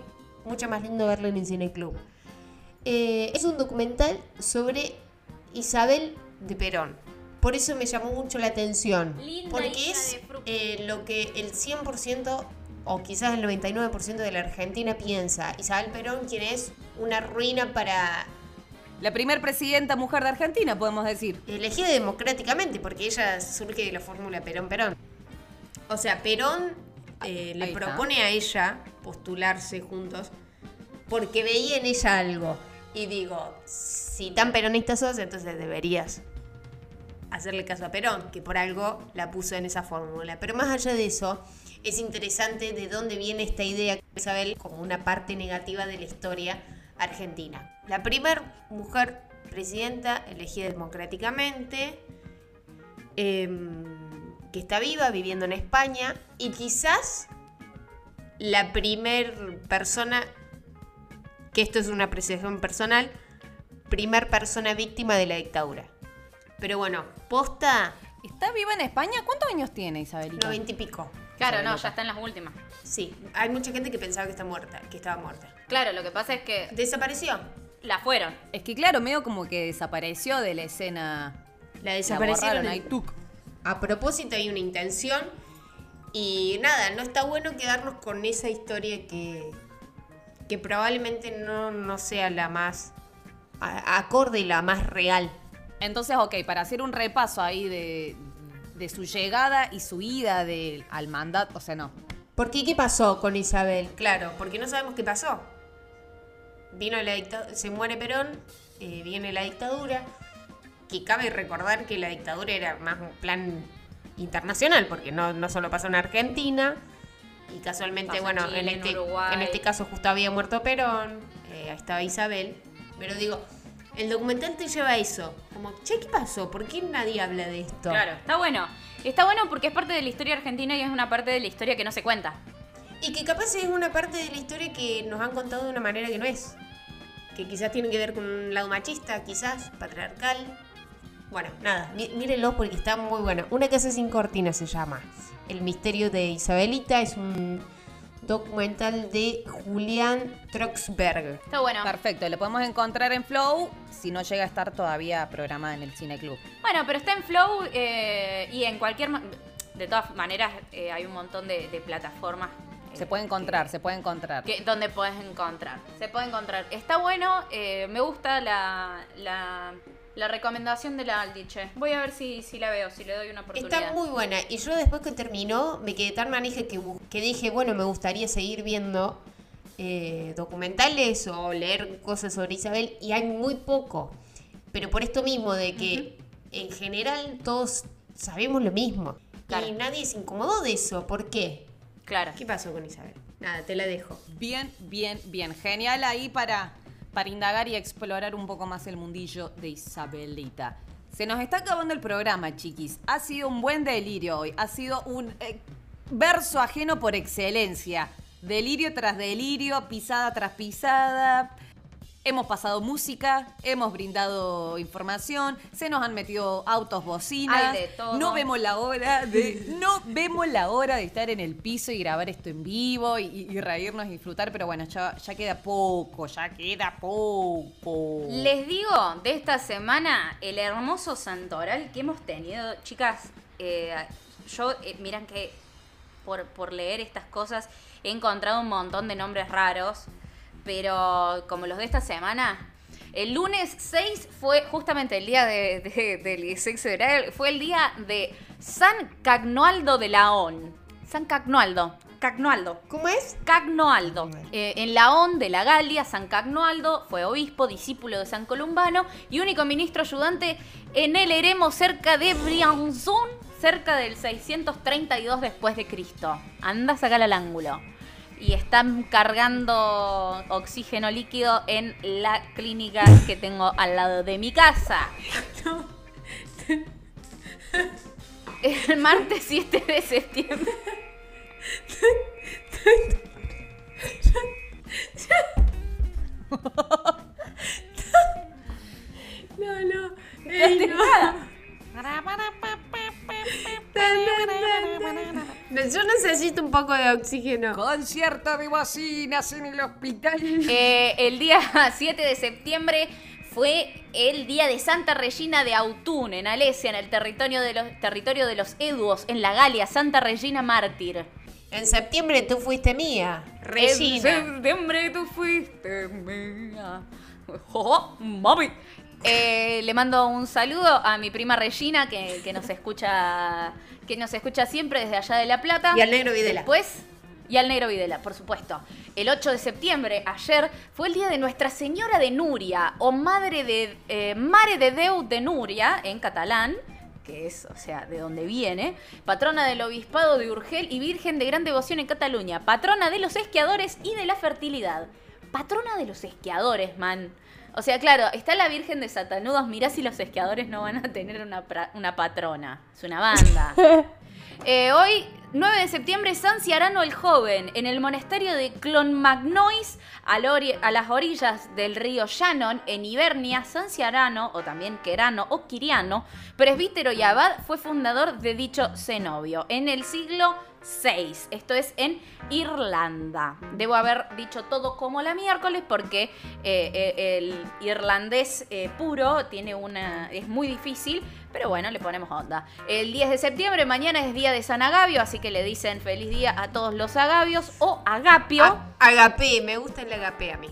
mucho más lindo verlo en el Cineclub. Eh, es un documental sobre Isabel de Perón. Por eso me llamó mucho la atención. Linda porque es eh, lo que el 100% o quizás el 99% de la Argentina piensa. Isabel Perón, quien es una ruina para La primer presidenta mujer de Argentina, podemos decir. elegida democráticamente, porque ella surge de la fórmula Perón-Perón. O sea, Perón eh, le propone a ella postularse juntos porque veía en ella algo. Y digo, si tan peronista sos, entonces deberías hacerle caso a Perón, que por algo la puso en esa fórmula. Pero más allá de eso, es interesante de dónde viene esta idea de Isabel como una parte negativa de la historia argentina. La primera mujer presidenta elegida democráticamente, em, que está viva, viviendo en España, y quizás la primer persona, que esto es una apreciación personal, primer persona víctima de la dictadura. Pero bueno, posta, ¿Está viva en España? ¿Cuántos años tiene Isabelita? noventa y pico. Claro, no, ya está en las últimas. Sí, hay mucha gente que pensaba que está muerta, que estaba muerta. Claro, lo que pasa es que Desapareció. la fueron. Es que claro, medio como que desapareció de la escena. La La desaparecieron. borraron tuc. A propósito hay una intención y nada, no está bueno quedarnos con esa historia que, que probablemente no, no sea la más a- acorde y la más real. Entonces, ok, para hacer un repaso ahí de, de su llegada y su ida de- al mandato, o sea, no. ¿Por qué? ¿Qué pasó con Isabel? Claro, porque no sabemos qué pasó. Vino la dictadura, se muere Perón, eh, viene la dictadura, que cabe recordar que la dictadura era más un plan internacional, porque no, no solo pasó en Argentina, y casualmente, Pasó bueno, Chile, en, en este, en este caso justo había muerto Perón, eh, ahí estaba Isabel, pero digo, el documental te lleva a eso. Como, che, ¿qué pasó? ¿Por qué nadie habla de esto? Claro, está bueno. Está bueno porque es parte de la historia argentina y es una parte de la historia que no se cuenta. Y que capaz es una parte de la historia que nos han contado de una manera que no es. Que quizás tiene que ver con un lado machista, quizás, patriarcal. Bueno, nada, mí- mírenlo porque está muy bueno. Una casa sin cortina se llama. El misterio de Isabelita es un documental de Julián Troxberg. Está bueno. Perfecto, lo podemos encontrar en Flow si no llega a estar todavía programada en el Cine Club. Bueno, pero está en Flow eh, y en cualquier... De todas maneras, eh, hay un montón de, de plataformas. eh, Se puede encontrar, se puede encontrar. que- donde puedes encontrar. Se puede encontrar. Está bueno, eh, me gusta la, la, la recomendación de la Aldiche. Voy a ver si, si la veo, si le doy una oportunidad. Está muy buena. Y yo después que terminó, me quedé tan manija que, que dije, bueno, me gustaría seguir viendo eh, documentales o leer cosas sobre Isabel. Y hay muy poco. Pero por esto mismo, de que en general todos sabemos lo mismo. Claro. Y nadie se incomodó de eso. ¿Por qué? Claro. ¿Qué pasó con Isabel? Nada, te la dejo. Bien, bien, bien. Genial ahí para, para indagar y explorar un poco más el mundillo de Isabelita. Se nos está acabando el programa, chiquis. Ha sido un buen delirio hoy. Ha sido un eh, verso ajeno por excelencia. Delirio tras delirio, pisada tras pisada. Hemos pasado música, hemos brindado información, se nos han metido autos bocinas. Hay de todo. No vemos la hora de. No vemos la hora de estar en el piso y grabar esto en vivo y, y reírnos y disfrutar, pero bueno, ya, ya queda poco, ya queda poco. Les digo de esta semana el hermoso santoral que hemos tenido. Chicas, eh, yo, eh, miran que por, por leer estas cosas he encontrado un montón de nombres raros, pero como los de esta semana. El lunes 6 fue justamente el día de, de- del sexo oral, fue el día de San Cagnoaldo de Laón. San Cagnoaldo. Cagnoaldo. ¿Cómo es? Cagnoaldo. Eh, en Laón de la Galia, San Cagnoaldo fue obispo, discípulo de San Columbano y único ministro ayudante en el eremo cerca de Brianzón, cerca del 632 después de Cristo. Anda a sacar al ángulo. Y están cargando oxígeno líquido en la clínica que tengo al lado de mi casa. El martes 7 de septiembre. No, no. ¿Quedaste enojada? Yo necesito un poco de oxígeno. Concierto de bocinas en el hospital. Eh, el día 7 de septiembre fue el día de Santa Regina de Autun, en Alesia, en el territorio de los, territorio de los Eduos, en la Galia, Santa Regina Mártir. En septiembre tú fuiste mía, En Regina. septiembre tú fuiste mía. Oh, mami. Eh, le mando un saludo a mi prima Regina, que, que nos escucha que nos escucha siempre desde allá de La Plata. Y al negro Videla. Después, y al negro Videla, por supuesto. El 8 de septiembre, ayer, fue el día de Nuestra Señora de Nuria, o Madre de, eh, Mare de Déu de Nuria, en catalán, que es, o sea, de donde viene, patrona del Obispado de Urgel y Virgen de Gran Devoción en Cataluña, patrona de los esquiadores y de la fertilidad. Patrona de los esquiadores, man. O sea, claro, está la Virgen de Satanudos, mirá si los esquiadores no van a tener una, una patrona. Es una banda. Eh, hoy, 9 de septiembre, San Ciarano el Joven, en el monasterio de Clonmagnois, a las orillas del río Shannon, en Ibernia, San Ciarano, o también Querano o Quiriano, presbítero y abad, fue fundador de dicho cenobio en el siglo VI. Esto es en Irlanda. Debo haber dicho todo como la miércoles porque eh, eh, el irlandés eh, puro tiene una. es muy difícil, pero bueno, le ponemos onda. El 10 de septiembre, mañana es día de San Agavio, así que le dicen feliz día a todos los agavios o agapio. A- Agapé, me gusta el agapé a mí.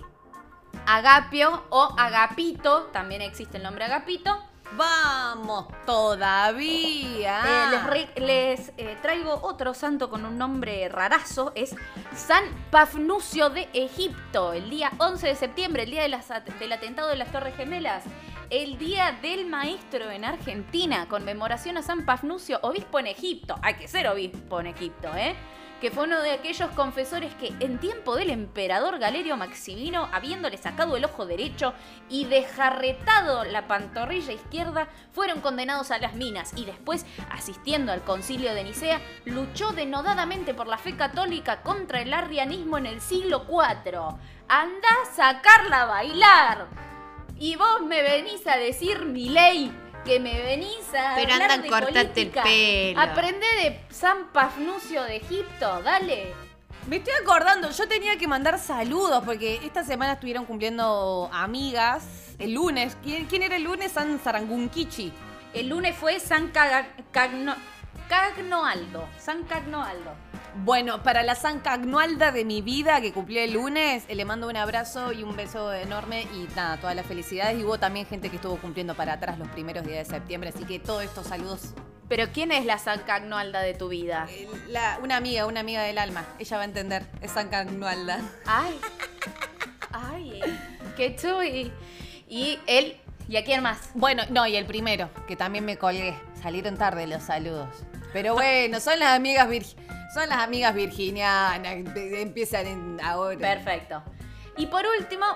Agapio o agapito, también existe el nombre agapito. Vamos todavía. Eh, les les, eh, traigo otro santo con un nombre rarazo, es San Pafnucio de Egipto, el día 11 de septiembre, el día del atentado de las Torres Gemelas, el día del maestro en Argentina, conmemoración a San Pafnucio, obispo en Egipto, hay que ser obispo en Egipto, ¿eh? Que fue uno de aquellos confesores que en tiempo del emperador Galerio Maximino, habiéndole sacado el ojo derecho y dejarretado la pantorrilla izquierda, fueron condenados a las minas y después, asistiendo al concilio de Nicea, luchó denodadamente por la fe católica contra el arrianismo en el siglo IV. Anda a sacarla a bailar. Y vos me venís a decir, mi ley, que me venís a Pero hablar anda, de cortate el pelo. Aprende de San Pafnucio de Egipto, dale. Me estoy acordando, yo tenía que mandar saludos porque esta semana estuvieron cumpliendo amigas. El lunes, ¿quién, quién era el lunes? San Sarangunquichi. El lunes fue San Cagno- Cagnoaldo. San Cagnoaldo. Bueno, para la San Cagnualda de mi vida que cumplió el lunes, eh, le mando un abrazo y un beso enorme y nada, todas las felicidades. Y hubo también gente que estuvo cumpliendo para atrás los primeros días de septiembre, así que todos estos saludos. Pero ¿quién es la San Cagnoalda de tu vida? Eh, la- una amiga, una amiga del alma, ella va a entender, es San Cagnualda. Ay. Ay, qué chuy. Y él, ¿y a quién más? Bueno, no, y el primero, que también me colgué. Salieron tarde los saludos. Pero bueno, son las amigas virgi- son las amigas virginianas, empiezan en- ahora. Perfecto. Y por último,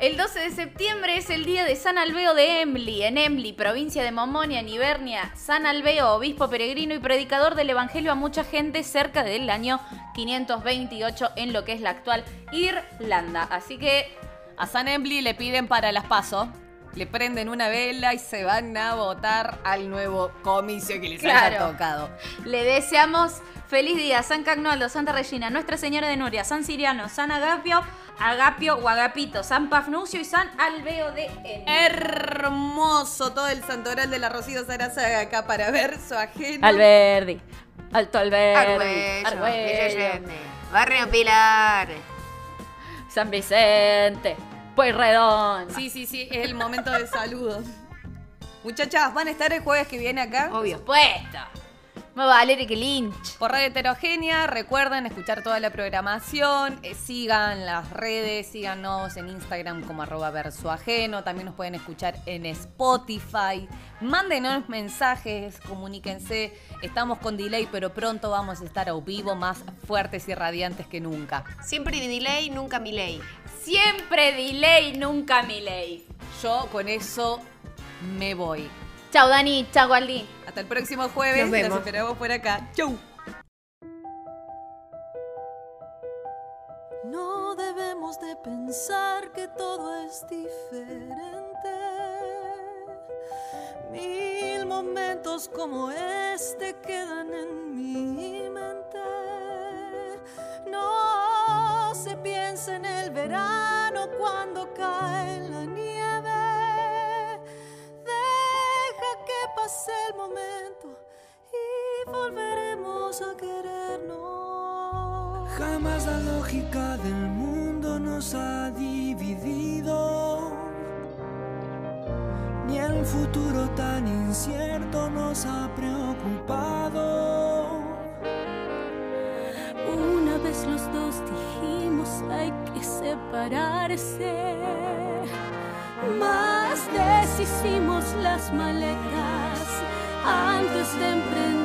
el 12 de septiembre es el día de San Albeo de Emli, en Emli, provincia de Momonia, Nibernia. San Albeo, obispo peregrino y predicador del evangelio a mucha gente cerca del año 528 en lo que es la actual Irlanda. Así que A San Embly le piden para las pasos, le prenden una vela y se van a votar al nuevo comicio que les haya Claro. tocado. le deseamos feliz día San Cagnoaldo, Santa Regina, Nuestra Señora de Nuria, San Siriano, San Agapio, Agapio o Agapito, San Pafnucio y San Albeo de Emli. Hermoso todo el santoral de la Rocío Sarazaga acá para ver su ajeno. Alberdi. Alto Alberdi. Allende, Barrio Pilar. San Vicente. Pueyrredón. Sí, sí, sí, es el momento de saludos. Muchachas, ¿van a estar el jueves que viene acá? Por Obvio. supuesto. Me va a valer que Lynch. Por Radio Heterogénea, recuerden escuchar toda la programación, eh, sigan las redes, síganos en Instagram como arroba verso ajeno, también nos pueden escuchar en Spotify, mándenos mensajes, comuníquense, estamos con delay, pero pronto vamos a estar a vivo más fuertes y radiantes que nunca. Siempre delay, nunca mi ley. Siempre delay, nunca mi ley. Yo con eso me voy. Chau Dani, chau Aldi. Hasta el próximo jueves, Nos vemos. los esperamos por acá. Chau. No debemos de pensar que todo es diferente. Mil momentos como este quedan en mi mente. No se piensa en el verano cuando cae la nieve. Pase el momento y volveremos a querernos. Jamás la lógica del mundo nos ha dividido, ni el futuro tan incierto nos ha preocupado. Una vez los dos dijimos hay que separarse. Más deshicimos las maletas antes de emprender